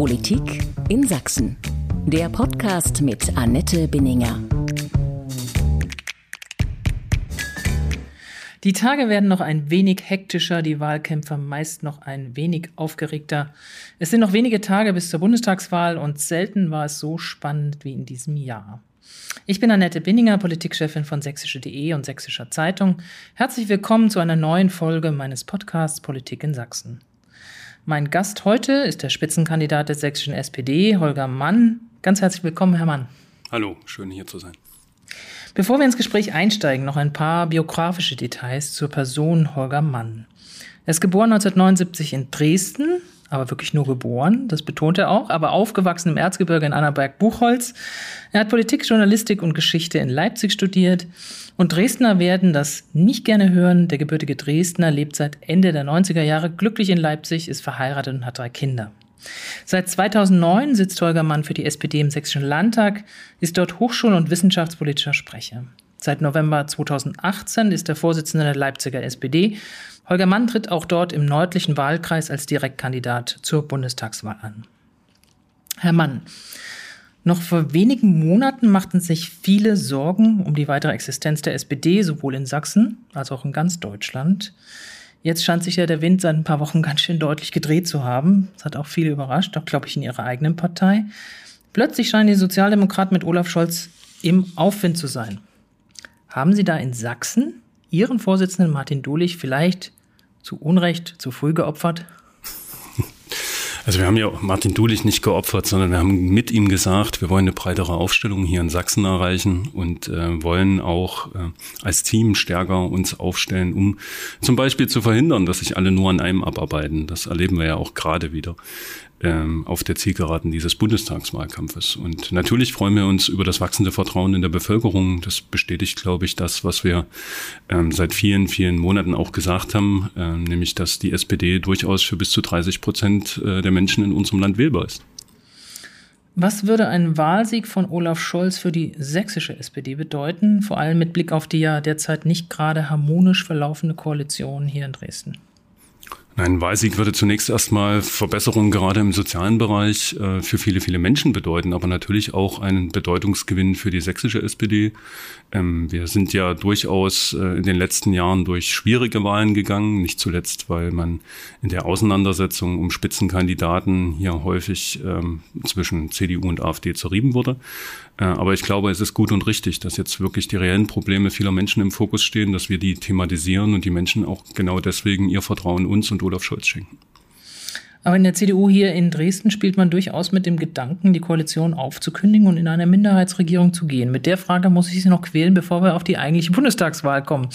Politik in Sachsen. Der Podcast mit Annette Binninger. Die Tage werden noch ein wenig hektischer, die Wahlkämpfer meist noch ein wenig aufgeregter. Es sind noch wenige Tage bis zur Bundestagswahl und selten war es so spannend wie in diesem Jahr. Ich bin Annette Binninger, Politikchefin von sächsische.de und Sächsischer Zeitung. Herzlich willkommen zu einer neuen Folge meines Podcasts Politik in Sachsen. Mein Gast heute ist der Spitzenkandidat der sächsischen SPD, Holger Mann. Ganz herzlich willkommen, Herr Mann. Hallo, schön hier zu sein. Bevor wir ins Gespräch einsteigen, noch ein paar biografische Details zur Person Holger Mann. Er ist geboren 1979 in Dresden, aber wirklich nur geboren, das betont er auch, aber aufgewachsen im Erzgebirge in Annaberg-Buchholz. Er hat Politik, Journalistik und Geschichte in Leipzig studiert. Und Dresdner werden das nicht gerne hören. Der gebürtige Dresdner lebt seit Ende der 90er Jahre glücklich in Leipzig, ist verheiratet und hat drei Kinder. Seit 2009 sitzt Holger Mann für die SPD im Sächsischen Landtag, ist dort Hochschul- und wissenschaftspolitischer Sprecher. Seit November 2018 ist er Vorsitzender der Leipziger SPD. Holger Mann tritt auch dort im nördlichen Wahlkreis als Direktkandidat zur Bundestagswahl an. Herr Mann, noch vor wenigen Monaten machten sich viele Sorgen um die weitere Existenz der SPD, sowohl in Sachsen als auch in ganz Deutschland. Jetzt scheint sich ja der Wind seit ein paar Wochen ganz schön deutlich gedreht zu haben. Das hat auch viele überrascht, auch glaube ich in ihrer eigenen Partei. Plötzlich scheinen die Sozialdemokraten mit Olaf Scholz im Aufwind zu sein. Haben Sie da in Sachsen Ihren Vorsitzenden Martin Dulich vielleicht zu Unrecht zu früh geopfert? Also wir haben ja Martin Dulich nicht geopfert, sondern wir haben mit ihm gesagt, wir wollen eine breitere Aufstellung hier in Sachsen erreichen und äh, wollen auch äh, als Team stärker uns aufstellen, um zum Beispiel zu verhindern, dass sich alle nur an einem abarbeiten. Das erleben wir ja auch gerade wieder ähm, auf der Zielgeraden dieses Bundestagswahlkampfes. Und natürlich freuen wir uns über das wachsende Vertrauen in der Bevölkerung. Das bestätigt, glaube ich, das, was wir ähm, seit vielen, vielen Monaten auch gesagt haben, äh, nämlich, dass die SPD durchaus für bis zu 30 Prozent äh, der Menschen in unserem Land wählbar ist. Was würde ein Wahlsieg von Olaf Scholz für die sächsische SPD bedeuten, vor allem mit Blick auf die ja derzeit nicht gerade harmonisch verlaufende Koalition hier in Dresden? Ein Wahlsieg würde zunächst erstmal Verbesserungen gerade im sozialen Bereich äh, für viele, viele Menschen bedeuten, aber natürlich auch einen Bedeutungsgewinn für die sächsische SPD. Ähm, wir sind ja durchaus äh, in den letzten Jahren durch schwierige Wahlen gegangen, nicht zuletzt, weil man in der Auseinandersetzung um Spitzenkandidaten hier häufig ähm, zwischen CDU und AfD zerrieben wurde. Äh, aber ich glaube, es ist gut und richtig, dass jetzt wirklich die reellen Probleme vieler Menschen im Fokus stehen, dass wir die thematisieren und die Menschen auch genau deswegen ihr Vertrauen uns und Olaf Scholz schenken. Aber in der CDU hier in Dresden spielt man durchaus mit dem Gedanken, die Koalition aufzukündigen und in eine Minderheitsregierung zu gehen. Mit der Frage muss ich Sie noch quälen, bevor wir auf die eigentliche Bundestagswahl kommen.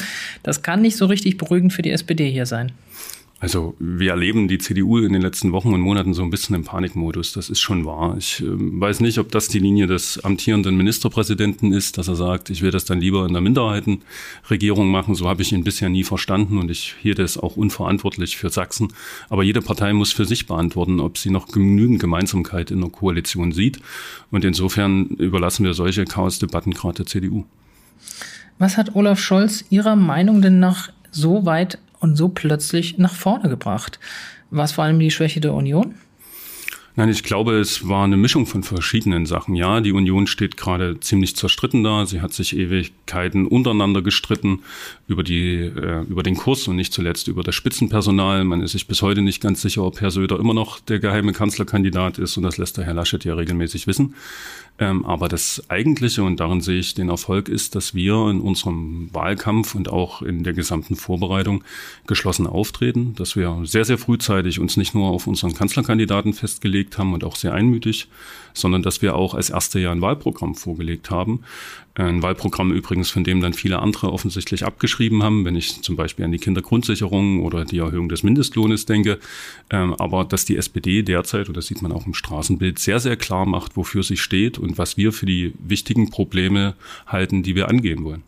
Das kann nicht so richtig beruhigend für die SPD hier sein. Also wir erleben die CDU in den letzten Wochen und Monaten so ein bisschen im Panikmodus. Das ist schon wahr. Ich äh, weiß nicht, ob das die Linie des amtierenden Ministerpräsidenten ist, dass er sagt, ich will das dann lieber in der Minderheitenregierung machen. So habe ich ihn bisher nie verstanden und ich hielt es auch unverantwortlich für Sachsen. Aber jede Partei muss für sich beantworten, ob sie noch genügend Gemeinsamkeit in der Koalition sieht. Und insofern überlassen wir solche Chaosdebatten gerade der CDU. Was hat Olaf Scholz Ihrer Meinung denn nach so weit und so plötzlich nach vorne gebracht. War es vor allem die Schwäche der Union? Nein, ich glaube, es war eine Mischung von verschiedenen Sachen. Ja, die Union steht gerade ziemlich zerstritten da. Sie hat sich Ewigkeiten untereinander gestritten über die, äh, über den Kurs und nicht zuletzt über das Spitzenpersonal. Man ist sich bis heute nicht ganz sicher, ob Herr Söder immer noch der geheime Kanzlerkandidat ist und das lässt der Herr Laschet ja regelmäßig wissen. Ähm, aber das Eigentliche, und darin sehe ich den Erfolg, ist, dass wir in unserem Wahlkampf und auch in der gesamten Vorbereitung geschlossen auftreten, dass wir sehr, sehr frühzeitig uns nicht nur auf unseren Kanzlerkandidaten festgelegt haben und auch sehr einmütig, sondern dass wir auch als erste Jahr ein Wahlprogramm vorgelegt haben. Ein Wahlprogramm übrigens, von dem dann viele andere offensichtlich abgeschrieben haben, wenn ich zum Beispiel an die Kindergrundsicherung oder die Erhöhung des Mindestlohnes denke. Ähm, aber dass die SPD derzeit, und das sieht man auch im Straßenbild, sehr, sehr klar macht, wofür sie steht und was wir für die wichtigen Probleme halten, die wir angehen wollen.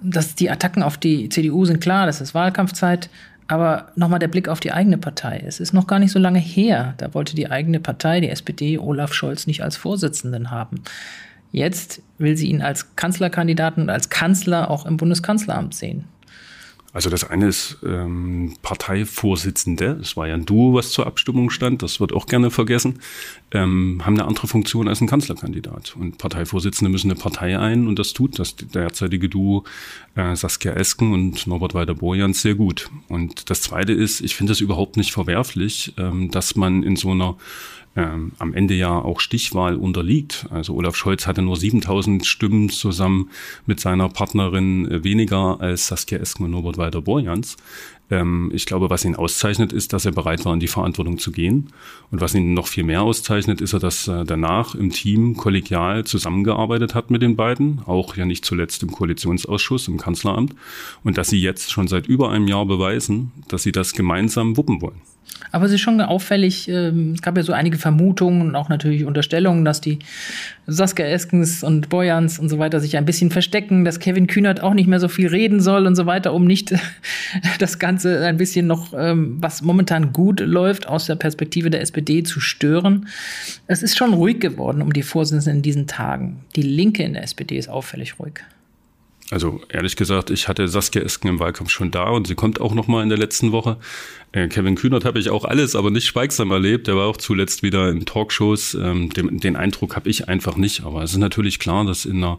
Dass die Attacken auf die CDU sind klar, das ist Wahlkampfzeit. Aber nochmal der Blick auf die eigene Partei. Es ist noch gar nicht so lange her. Da wollte die eigene Partei, die SPD, Olaf Scholz nicht als Vorsitzenden haben. Jetzt will sie ihn als Kanzlerkandidaten und als Kanzler auch im Bundeskanzleramt sehen. Also das eine ist ähm, Parteivorsitzende, das war ja ein Duo, was zur Abstimmung stand, das wird auch gerne vergessen, ähm, haben eine andere Funktion als ein Kanzlerkandidat. Und Parteivorsitzende müssen eine Partei ein und das tut das derzeitige Duo äh, Saskia Esken und Norbert Walter-Borjans sehr gut. Und das zweite ist, ich finde es überhaupt nicht verwerflich, ähm, dass man in so einer ähm, am Ende ja auch Stichwahl unterliegt. Also Olaf Scholz hatte nur 7000 Stimmen zusammen mit seiner Partnerin äh, weniger als Saskia Esken und Norbert Walter-Borjans. Ähm, ich glaube, was ihn auszeichnet, ist, dass er bereit war, in die Verantwortung zu gehen. Und was ihn noch viel mehr auszeichnet, ist dass er danach im Team kollegial zusammengearbeitet hat mit den beiden, auch ja nicht zuletzt im Koalitionsausschuss, im Kanzleramt, und dass sie jetzt schon seit über einem Jahr beweisen, dass sie das gemeinsam wuppen wollen. Aber es ist schon auffällig, ähm, es gab ja so einige Vermutungen und auch natürlich Unterstellungen, dass die Saskia Eskens und Boyans und so weiter sich ein bisschen verstecken, dass Kevin Kühnert auch nicht mehr so viel reden soll und so weiter, um nicht das Ganze ein bisschen noch, ähm, was momentan gut läuft, aus der Perspektive der SPD zu stören. Es ist schon ruhig geworden um die Vorsitzenden in diesen Tagen. Die Linke in der SPD ist auffällig ruhig. Also ehrlich gesagt, ich hatte Saskia Esken im Wahlkampf schon da und sie kommt auch noch mal in der letzten Woche. Äh, Kevin Kühnert habe ich auch alles, aber nicht schweigsam erlebt. Der war auch zuletzt wieder in Talkshows. Ähm, den, den Eindruck habe ich einfach nicht. Aber es ist natürlich klar, dass in, einer,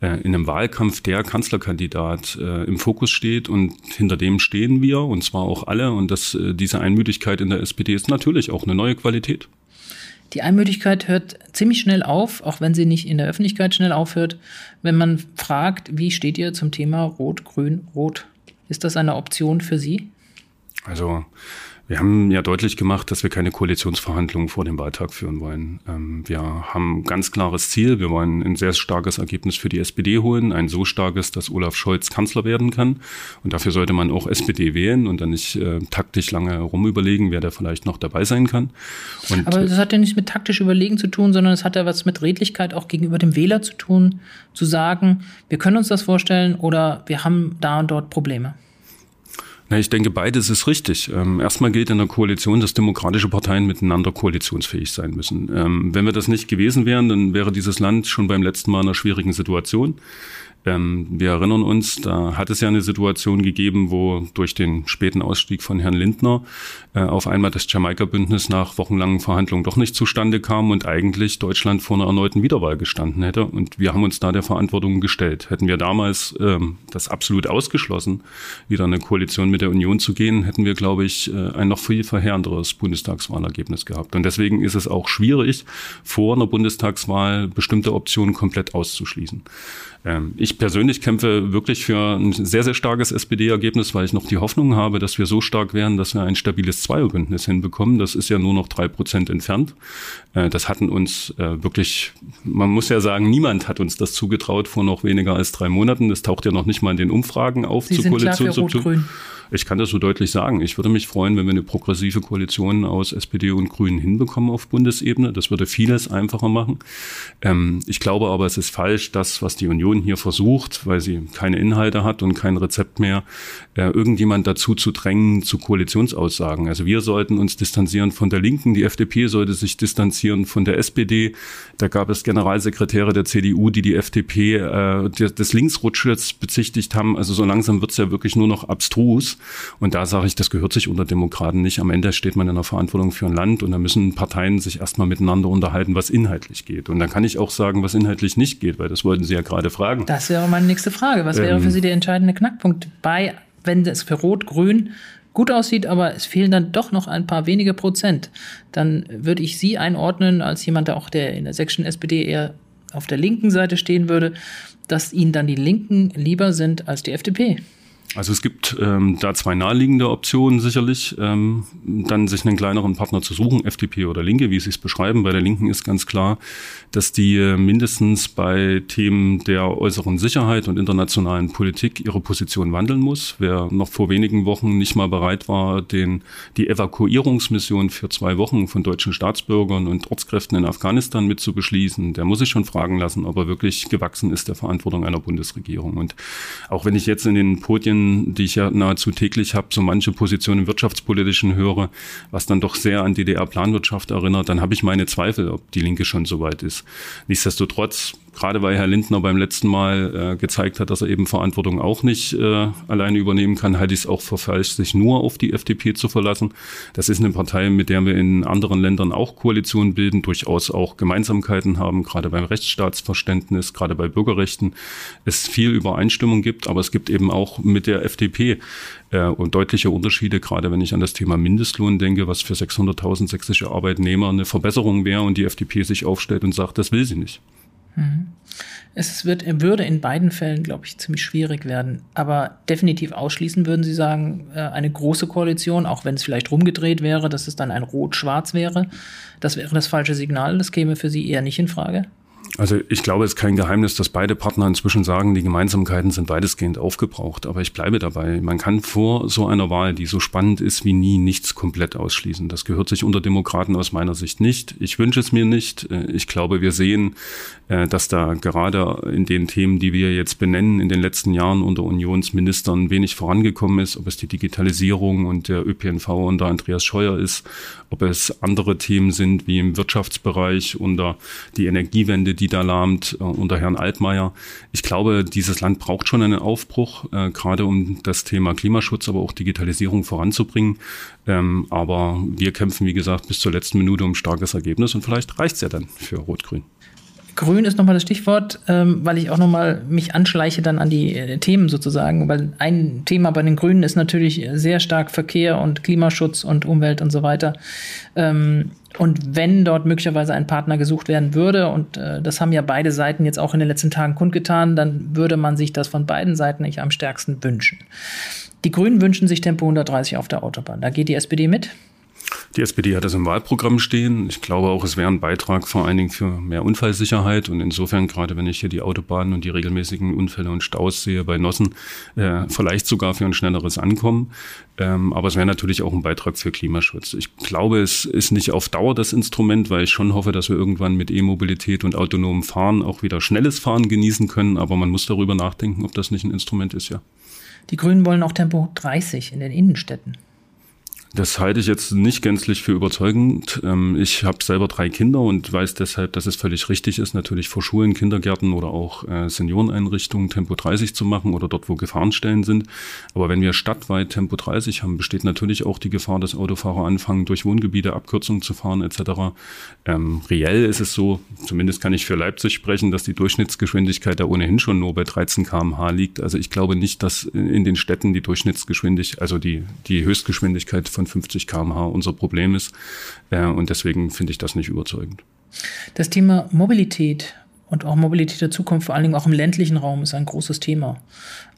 äh, in einem Wahlkampf der Kanzlerkandidat äh, im Fokus steht und hinter dem stehen wir und zwar auch alle. Und dass äh, diese Einmütigkeit in der SPD ist natürlich auch eine neue Qualität. Die Einmütigkeit hört ziemlich schnell auf, auch wenn sie nicht in der Öffentlichkeit schnell aufhört, wenn man fragt, wie steht ihr zum Thema Rot, Grün, Rot? Ist das eine Option für Sie? Also wir haben ja deutlich gemacht, dass wir keine Koalitionsverhandlungen vor dem Wahltag führen wollen. Ähm, wir haben ein ganz klares Ziel. Wir wollen ein sehr starkes Ergebnis für die SPD holen. Ein so starkes, dass Olaf Scholz Kanzler werden kann. Und dafür sollte man auch SPD wählen und dann nicht äh, taktisch lange rumüberlegen, wer da vielleicht noch dabei sein kann. Und Aber das hat ja nichts mit taktisch überlegen zu tun, sondern es hat ja was mit Redlichkeit auch gegenüber dem Wähler zu tun, zu sagen, wir können uns das vorstellen oder wir haben da und dort Probleme. Na, ich denke, beides ist richtig. Ähm, erstmal gilt in der Koalition, dass demokratische Parteien miteinander koalitionsfähig sein müssen. Ähm, wenn wir das nicht gewesen wären, dann wäre dieses Land schon beim letzten Mal in einer schwierigen Situation. Ähm, wir erinnern uns, da hat es ja eine Situation gegeben, wo durch den späten Ausstieg von Herrn Lindner äh, auf einmal das Jamaika-Bündnis nach wochenlangen Verhandlungen doch nicht zustande kam und eigentlich Deutschland vor einer erneuten Wiederwahl gestanden hätte. Und wir haben uns da der Verantwortung gestellt. Hätten wir damals ähm, das absolut ausgeschlossen, wieder eine Koalition mit der Union zu gehen, hätten wir, glaube ich, äh, ein noch viel verheerenderes Bundestagswahlergebnis gehabt. Und deswegen ist es auch schwierig, vor einer Bundestagswahl bestimmte Optionen komplett auszuschließen. Ähm, ich persönlich kämpfe wirklich für ein sehr, sehr starkes SPD-Ergebnis, weil ich noch die Hoffnung habe, dass wir so stark werden, dass wir ein stabiles Zweierbündnis hinbekommen. Das ist ja nur noch drei Prozent entfernt. Äh, das hatten uns äh, wirklich, man muss ja sagen, niemand hat uns das zugetraut vor noch weniger als drei Monaten. Das taucht ja noch nicht mal in den Umfragen auf Sie zur Koalition. Ich kann das so deutlich sagen. Ich würde mich freuen, wenn wir eine progressive Koalition aus SPD und Grünen hinbekommen auf Bundesebene. Das würde vieles einfacher machen. Ähm, ich glaube aber, es ist falsch, das, was die Union hier versucht, weil sie keine Inhalte hat und kein Rezept mehr, äh, irgendjemand dazu zu drängen zu Koalitionsaussagen. Also wir sollten uns distanzieren von der Linken. Die FDP sollte sich distanzieren von der SPD. Da gab es Generalsekretäre der CDU, die die FDP äh, des Linksrutsches bezichtigt haben. Also so langsam wird es ja wirklich nur noch abstrus. Und da sage ich, das gehört sich unter Demokraten nicht. Am Ende steht man in der Verantwortung für ein Land und da müssen Parteien sich erstmal miteinander unterhalten, was inhaltlich geht. Und dann kann ich auch sagen, was inhaltlich nicht geht, weil das wollten Sie ja gerade fragen. Das wäre meine nächste Frage. Was wäre ähm, für Sie der entscheidende Knackpunkt bei, wenn es für Rot-Grün gut aussieht, aber es fehlen dann doch noch ein paar wenige Prozent, dann würde ich Sie einordnen als jemand, der auch der in der sächsischen SPD eher auf der linken Seite stehen würde, dass Ihnen dann die Linken lieber sind als die FDP. Also es gibt ähm, da zwei naheliegende Optionen sicherlich, ähm, dann sich einen kleineren Partner zu suchen, FDP oder Linke, wie Sie es beschreiben. Bei der Linken ist ganz klar, dass die äh, mindestens bei Themen der äußeren Sicherheit und internationalen Politik ihre Position wandeln muss. Wer noch vor wenigen Wochen nicht mal bereit war, den, die Evakuierungsmission für zwei Wochen von deutschen Staatsbürgern und Ortskräften in Afghanistan mit zu beschließen, der muss sich schon fragen lassen, ob er wirklich gewachsen ist der Verantwortung einer Bundesregierung. Und auch wenn ich jetzt in den Podien die ich ja nahezu täglich habe, so manche Positionen im Wirtschaftspolitischen höre, was dann doch sehr an DDR-Planwirtschaft erinnert, dann habe ich meine Zweifel, ob die Linke schon so weit ist. Nichtsdestotrotz gerade weil Herr Lindner beim letzten Mal äh, gezeigt hat, dass er eben Verantwortung auch nicht äh, alleine übernehmen kann, halte ich es auch für falsch, sich nur auf die FDP zu verlassen. Das ist eine Partei, mit der wir in anderen Ländern auch Koalitionen bilden, durchaus auch Gemeinsamkeiten haben, gerade beim Rechtsstaatsverständnis, gerade bei Bürgerrechten es viel Übereinstimmung gibt, aber es gibt eben auch mit der FDP äh, und deutliche Unterschiede, gerade wenn ich an das Thema Mindestlohn denke, was für 600.000 sächsische Arbeitnehmer eine Verbesserung wäre und die FDP sich aufstellt und sagt, das will sie nicht. Mhm. Es wird, würde in beiden Fällen, glaube ich, ziemlich schwierig werden. Aber definitiv ausschließen würden Sie sagen, äh, eine große Koalition, auch wenn es vielleicht rumgedreht wäre, dass es dann ein Rot-Schwarz wäre. Das wäre das falsche Signal. Das käme für Sie eher nicht in Frage. Also ich glaube, es ist kein Geheimnis, dass beide Partner inzwischen sagen, die Gemeinsamkeiten sind weitestgehend aufgebraucht. Aber ich bleibe dabei. Man kann vor so einer Wahl, die so spannend ist wie nie, nichts komplett ausschließen. Das gehört sich unter Demokraten aus meiner Sicht nicht. Ich wünsche es mir nicht. Äh, ich glaube, wir sehen, äh, dass da gerade in den Themen, die wir jetzt benennen, in den letzten Jahren unter Unionsministern wenig vorangekommen ist. Ob es die Digitalisierung und der ÖPNV unter Andreas Scheuer ist, ob es andere Themen sind wie im Wirtschaftsbereich unter die Energiewende, die die da lahmt äh, unter Herrn Altmaier. Ich glaube, dieses Land braucht schon einen Aufbruch, äh, gerade um das Thema Klimaschutz, aber auch Digitalisierung voranzubringen. Ähm, aber wir kämpfen, wie gesagt, bis zur letzten Minute um starkes Ergebnis und vielleicht reicht es ja dann für Rot-Grün. Grün ist nochmal das Stichwort, ähm, weil ich auch nochmal mich anschleiche dann an die äh, Themen sozusagen, weil ein Thema bei den Grünen ist natürlich sehr stark Verkehr und Klimaschutz und Umwelt und so weiter. Ähm, und wenn dort möglicherweise ein Partner gesucht werden würde, und äh, das haben ja beide Seiten jetzt auch in den letzten Tagen kundgetan, dann würde man sich das von beiden Seiten nicht am stärksten wünschen. Die Grünen wünschen sich Tempo 130 auf der Autobahn. Da geht die SPD mit. Die SPD hat das im Wahlprogramm stehen. Ich glaube auch, es wäre ein Beitrag vor allen Dingen für mehr Unfallsicherheit. Und insofern, gerade wenn ich hier die Autobahnen und die regelmäßigen Unfälle und Staus sehe bei Nossen, äh, vielleicht sogar für ein schnelleres Ankommen. Ähm, aber es wäre natürlich auch ein Beitrag für Klimaschutz. Ich glaube, es ist nicht auf Dauer das Instrument, weil ich schon hoffe, dass wir irgendwann mit E-Mobilität und autonomem Fahren auch wieder schnelles Fahren genießen können. Aber man muss darüber nachdenken, ob das nicht ein Instrument ist, ja. Die Grünen wollen auch Tempo 30 in den Innenstädten. Das halte ich jetzt nicht gänzlich für überzeugend. Ähm, ich habe selber drei Kinder und weiß deshalb, dass es völlig richtig ist, natürlich vor Schulen, Kindergärten oder auch äh, Senioreneinrichtungen Tempo 30 zu machen oder dort, wo Gefahrenstellen sind. Aber wenn wir stadtweit Tempo 30 haben, besteht natürlich auch die Gefahr, dass Autofahrer anfangen, durch Wohngebiete Abkürzungen zu fahren etc. Ähm, reell ist es so, zumindest kann ich für Leipzig sprechen, dass die Durchschnittsgeschwindigkeit da ohnehin schon nur bei 13 km/h liegt. Also ich glaube nicht, dass in den Städten die Durchschnittsgeschwindigkeit, also die, die Höchstgeschwindigkeit von 50 km/h unser Problem ist. Äh, und deswegen finde ich das nicht überzeugend. Das Thema Mobilität und auch Mobilität der Zukunft, vor allen Dingen auch im ländlichen Raum, ist ein großes Thema.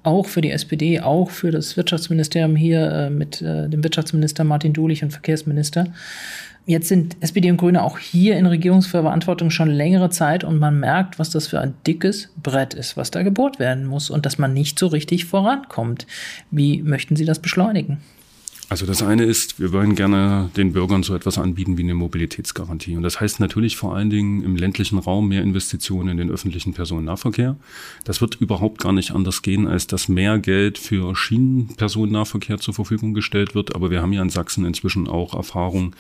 Auch für die SPD, auch für das Wirtschaftsministerium hier äh, mit äh, dem Wirtschaftsminister Martin Dulich und Verkehrsminister. Jetzt sind SPD und Grüne auch hier in Regierungsverantwortung schon längere Zeit und man merkt, was das für ein dickes Brett ist, was da gebohrt werden muss und dass man nicht so richtig vorankommt. Wie möchten Sie das beschleunigen? Also das eine ist, wir wollen gerne den Bürgern so etwas anbieten wie eine Mobilitätsgarantie. Und das heißt natürlich vor allen Dingen im ländlichen Raum mehr Investitionen in den öffentlichen Personennahverkehr. Das wird überhaupt gar nicht anders gehen, als dass mehr Geld für Schienenpersonennahverkehr zur Verfügung gestellt wird. Aber wir haben ja in Sachsen inzwischen auch Erfahrung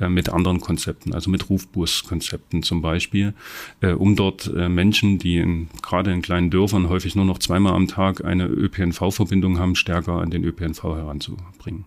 äh, mit anderen Konzepten, also mit Rufbus-Konzepten zum Beispiel, äh, um dort äh, Menschen, die in, gerade in kleinen Dörfern häufig nur noch zweimal am Tag eine ÖPNV-Verbindung haben, stärker an den ÖPNV heranzubringen.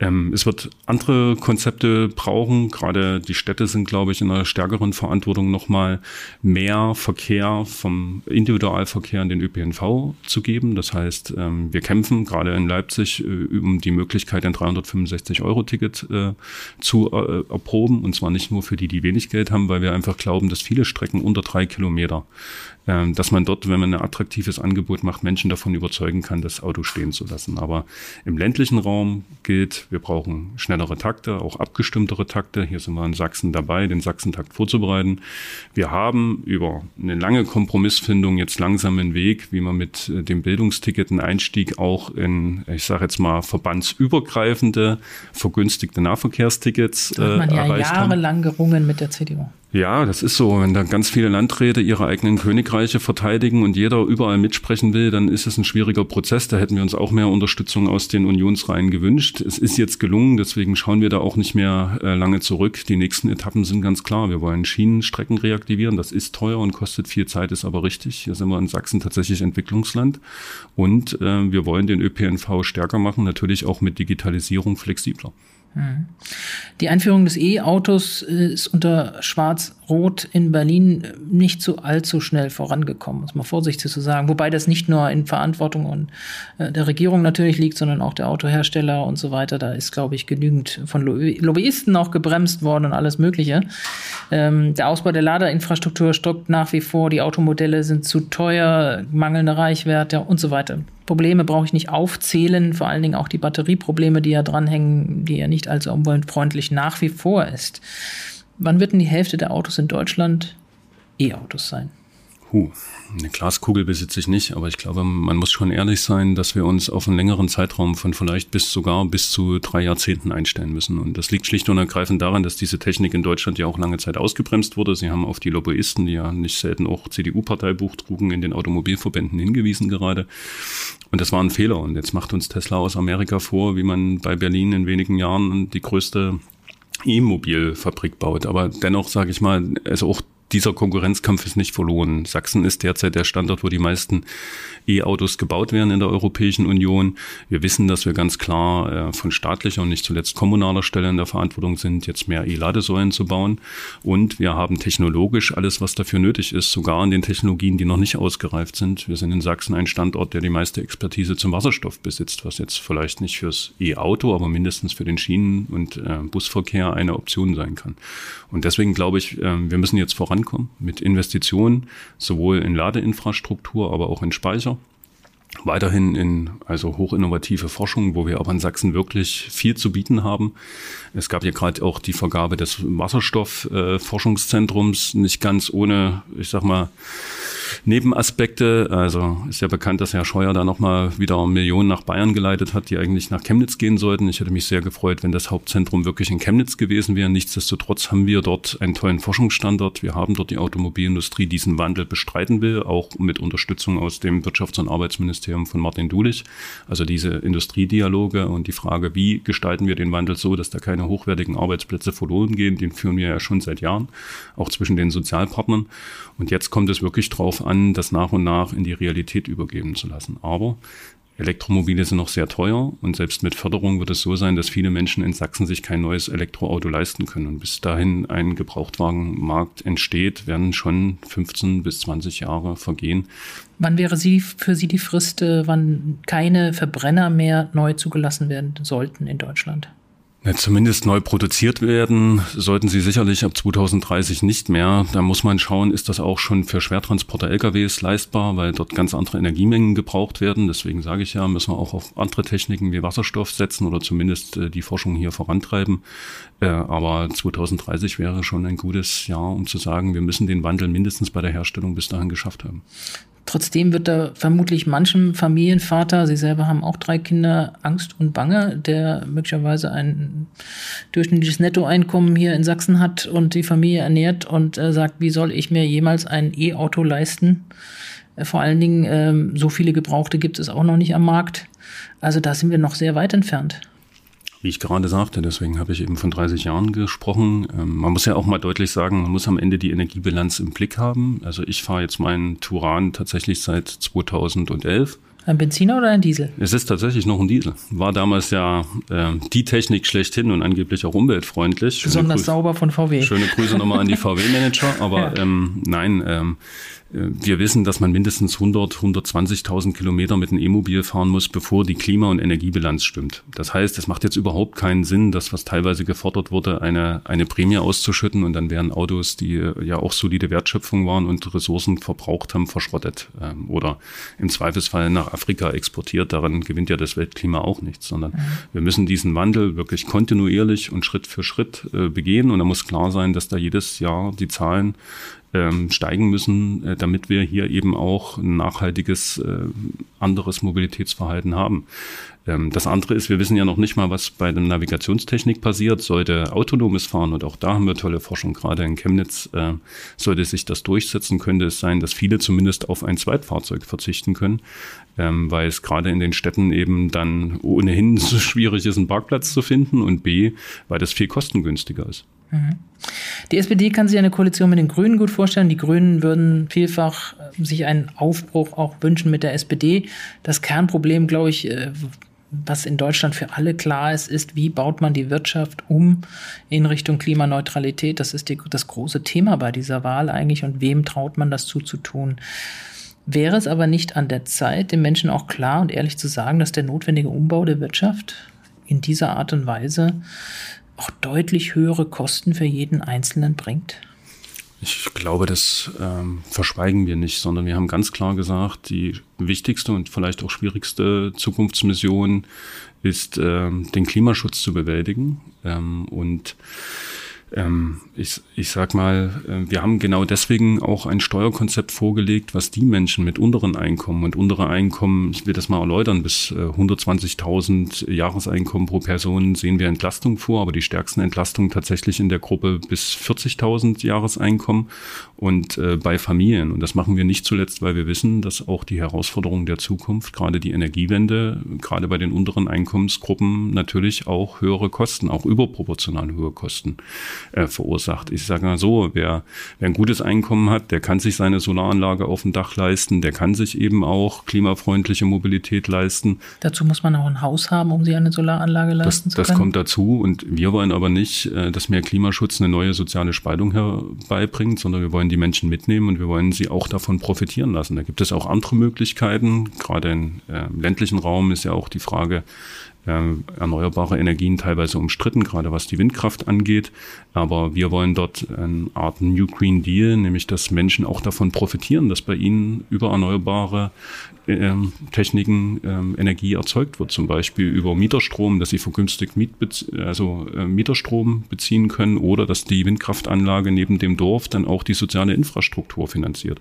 Ähm, es wird andere Konzepte brauchen. Gerade die Städte sind, glaube ich, in einer stärkeren Verantwortung nochmal mehr Verkehr vom Individualverkehr in den ÖPNV zu geben. Das heißt, ähm, wir kämpfen gerade in Leipzig äh, um die Möglichkeit, ein 365-Euro-Ticket äh, zu äh, erproben. Und zwar nicht nur für die, die wenig Geld haben, weil wir einfach glauben, dass viele Strecken unter drei Kilometer, äh, dass man dort, wenn man ein attraktives Angebot macht, Menschen davon überzeugen kann, das Auto stehen zu lassen. Aber im ländlichen Raum gilt, wir brauchen schnellere Takte, auch abgestimmtere Takte. Hier sind wir in Sachsen dabei, den Sachsentakt vorzubereiten. Wir haben über eine lange Kompromissfindung jetzt langsam einen Weg, wie man mit äh, dem Bildungsticket einen Einstieg auch in, ich sage jetzt mal, verbandsübergreifende, vergünstigte Nahverkehrstickets äh, hat man ja jahrelang gerungen mit der CDU. Ja, das ist so. Wenn da ganz viele Landräte ihre eigenen Königreiche verteidigen und jeder überall mitsprechen will, dann ist es ein schwieriger Prozess. Da hätten wir uns auch mehr Unterstützung aus den Unionsreihen gewünscht. Es ist jetzt gelungen, deswegen schauen wir da auch nicht mehr äh, lange zurück. Die nächsten Etappen sind ganz klar. Wir wollen Schienenstrecken reaktivieren. Das ist teuer und kostet viel Zeit, ist aber richtig. Hier sind wir in Sachsen tatsächlich Entwicklungsland. Und äh, wir wollen den ÖPNV stärker machen, natürlich auch mit Digitalisierung flexibler. Die Einführung des E-Autos ist unter Schwarz-Rot in Berlin nicht so allzu schnell vorangekommen, muss man vorsichtig zu sagen. Wobei das nicht nur in Verantwortung äh, der Regierung natürlich liegt, sondern auch der Autohersteller und so weiter. Da ist, glaube ich, genügend von Lobbyisten auch gebremst worden und alles Mögliche. Ähm, der Ausbau der Ladeinfrastruktur stockt nach wie vor. Die Automodelle sind zu teuer, mangelnde Reichweite und so weiter. Probleme brauche ich nicht aufzählen, vor allen Dingen auch die Batterieprobleme, die ja dranhängen, die ja nicht allzu umweltfreundlich nach wie vor ist. Wann wird denn die Hälfte der Autos in Deutschland E-Autos sein? Huh, eine Glaskugel besitze ich nicht, aber ich glaube, man muss schon ehrlich sein, dass wir uns auf einen längeren Zeitraum von vielleicht bis sogar bis zu drei Jahrzehnten einstellen müssen. Und das liegt schlicht und ergreifend daran, dass diese Technik in Deutschland ja auch lange Zeit ausgebremst wurde. Sie haben auf die Lobbyisten, die ja nicht selten auch CDU-Parteibuch trugen, in den Automobilverbänden hingewiesen gerade. Und das war ein Fehler. Und jetzt macht uns Tesla aus Amerika vor, wie man bei Berlin in wenigen Jahren die größte E-Mobilfabrik baut. Aber dennoch sage ich mal, also auch dieser Konkurrenzkampf ist nicht verloren. Sachsen ist derzeit der Standort, wo die meisten E-Autos gebaut werden in der Europäischen Union. Wir wissen, dass wir ganz klar äh, von staatlicher und nicht zuletzt kommunaler Stelle in der Verantwortung sind, jetzt mehr E-Ladesäulen zu bauen. Und wir haben technologisch alles, was dafür nötig ist, sogar in den Technologien, die noch nicht ausgereift sind. Wir sind in Sachsen ein Standort, der die meiste Expertise zum Wasserstoff besitzt, was jetzt vielleicht nicht fürs E-Auto, aber mindestens für den Schienen- und äh, Busverkehr eine Option sein kann. Und deswegen glaube ich, äh, wir müssen jetzt voran vorankommen mit Investitionen, sowohl in Ladeinfrastruktur, aber auch in Speicher. Weiterhin in also hochinnovative Forschung, wo wir aber in Sachsen wirklich viel zu bieten haben. Es gab ja gerade auch die Vergabe des Wasserstoffforschungszentrums, äh, nicht ganz ohne, ich sag mal, Nebenaspekte. Also ist ja bekannt, dass Herr Scheuer da nochmal wieder Millionen nach Bayern geleitet hat, die eigentlich nach Chemnitz gehen sollten. Ich hätte mich sehr gefreut, wenn das Hauptzentrum wirklich in Chemnitz gewesen wäre. Nichtsdestotrotz haben wir dort einen tollen Forschungsstandort. Wir haben dort die Automobilindustrie, die diesen Wandel bestreiten will, auch mit Unterstützung aus dem Wirtschafts- und Arbeitsministerium von Martin Dulich. Also diese Industriedialoge und die Frage, wie gestalten wir den Wandel so, dass da keine hochwertigen Arbeitsplätze verloren gehen, den führen wir ja schon seit Jahren, auch zwischen den Sozialpartnern. Und jetzt kommt es wirklich darauf an, das nach und nach in die Realität übergeben zu lassen. Aber Elektromobile sind noch sehr teuer und selbst mit Förderung wird es so sein, dass viele Menschen in Sachsen sich kein neues Elektroauto leisten können. Und bis dahin ein Gebrauchtwagenmarkt entsteht, werden schon 15 bis 20 Jahre vergehen. Wann wäre Sie für Sie die Frist, äh, wann keine Verbrenner mehr neu zugelassen werden sollten in Deutschland? Ja, zumindest neu produziert werden sollten sie sicherlich ab 2030 nicht mehr. Da muss man schauen, ist das auch schon für Schwertransporter LKWs leistbar, weil dort ganz andere Energiemengen gebraucht werden. Deswegen sage ich ja, müssen wir auch auf andere Techniken wie Wasserstoff setzen oder zumindest äh, die Forschung hier vorantreiben. Äh, aber 2030 wäre schon ein gutes Jahr, um zu sagen, wir müssen den Wandel mindestens bei der Herstellung bis dahin geschafft haben. Trotzdem wird da vermutlich manchem Familienvater, Sie selber haben auch drei Kinder, Angst und Bange, der möglicherweise ein durchschnittliches Nettoeinkommen hier in Sachsen hat und die Familie ernährt und äh, sagt, wie soll ich mir jemals ein E-Auto leisten? Äh, vor allen Dingen, äh, so viele Gebrauchte gibt es auch noch nicht am Markt. Also da sind wir noch sehr weit entfernt. Wie ich gerade sagte, deswegen habe ich eben von 30 Jahren gesprochen. Ähm, man muss ja auch mal deutlich sagen, man muss am Ende die Energiebilanz im Blick haben. Also ich fahre jetzt meinen Turan tatsächlich seit 2011. Ein Benziner oder ein Diesel? Es ist tatsächlich noch ein Diesel. War damals ja äh, die Technik schlechthin und angeblich auch umweltfreundlich. Besonders sauber von VW. Schöne Grüße nochmal an die VW-Manager. Aber ja. ähm, nein, ähm, äh, wir wissen, dass man mindestens 100, 120.000 Kilometer mit einem E-Mobil fahren muss, bevor die Klima- und Energiebilanz stimmt. Das heißt, es macht jetzt überhaupt keinen Sinn, das, was teilweise gefordert wurde, eine, eine Prämie auszuschütten und dann wären Autos, die äh, ja auch solide Wertschöpfung waren und Ressourcen verbraucht haben, verschrottet ähm, oder im Zweifelsfall nach Afrika exportiert. Daran gewinnt ja das Weltklima auch nichts, sondern wir müssen diesen Wandel wirklich kontinuierlich und Schritt für Schritt äh, begehen und da muss klar sein, dass da jedes Jahr die Zahlen ähm, steigen müssen, äh, damit wir hier eben auch ein nachhaltiges, äh, anderes Mobilitätsverhalten haben. Ähm, das andere ist, wir wissen ja noch nicht mal, was bei der Navigationstechnik passiert, sollte autonomes Fahren und auch da haben wir tolle Forschung, gerade in Chemnitz, äh, sollte sich das durchsetzen, könnte es sein, dass viele zumindest auf ein Zweitfahrzeug verzichten können, ähm, weil es gerade in den Städten eben dann ohnehin so schwierig ist, einen Parkplatz zu finden und B, weil das viel kostengünstiger ist. Mhm. Die SPD kann sich eine Koalition mit den Grünen gut vorstellen. Die Grünen würden vielfach äh, sich einen Aufbruch auch wünschen mit der SPD. Das Kernproblem, glaube ich, äh, was in Deutschland für alle klar ist, ist, wie baut man die Wirtschaft um in Richtung Klimaneutralität. Das ist die, das große Thema bei dieser Wahl eigentlich und wem traut man das zuzutun. Wäre es aber nicht an der Zeit, den Menschen auch klar und ehrlich zu sagen, dass der notwendige Umbau der Wirtschaft in dieser Art und Weise auch deutlich höhere Kosten für jeden Einzelnen bringt? Ich glaube, das ähm, verschweigen wir nicht, sondern wir haben ganz klar gesagt, die wichtigste und vielleicht auch schwierigste Zukunftsmission ist, ähm, den Klimaschutz zu bewältigen. Ähm, und ich, ich sag mal, äh, wir haben genau deswegen auch ein Steuerkonzept vorgelegt, was die Menschen mit unteren Einkommen und untere Einkommen, ich will das mal erläutern, bis 120.000 äh, Jahreseinkommen pro Person sehen wir Entlastung vor, aber die stärksten Entlastungen tatsächlich in der Gruppe bis 40.000 Jahreseinkommen und äh, bei Familien. Und das machen wir nicht zuletzt, weil wir wissen, dass auch die Herausforderungen der Zukunft, gerade die Energiewende, gerade bei den unteren Einkommensgruppen natürlich auch höhere Kosten, auch überproportional höhere Kosten äh, verursacht. Ich sage mal so, wer, wer ein gutes Einkommen hat, der kann sich seine Solaranlage auf dem Dach leisten, der kann sich eben auch klimafreundliche Mobilität leisten. Dazu muss man auch ein Haus haben, um sich eine Solaranlage leisten das, zu können. Das kommt dazu und wir wollen aber nicht, äh, dass mehr Klimaschutz eine neue soziale Spaltung herbeibringt, sondern wir wollen die Menschen mitnehmen und wir wollen sie auch davon profitieren lassen. Da gibt es auch andere Möglichkeiten. Gerade im äh, ländlichen Raum ist ja auch die Frage, ähm, erneuerbare Energien teilweise umstritten, gerade was die Windkraft angeht. Aber wir wollen dort eine Art New Green Deal, nämlich dass Menschen auch davon profitieren, dass bei ihnen über erneuerbare äh, Techniken äh, Energie erzeugt wird, zum Beispiel über Mieterstrom, dass sie vergünstigt Mietbez also, äh, Mieterstrom beziehen können oder dass die Windkraftanlage neben dem Dorf dann auch die soziale Infrastruktur finanziert.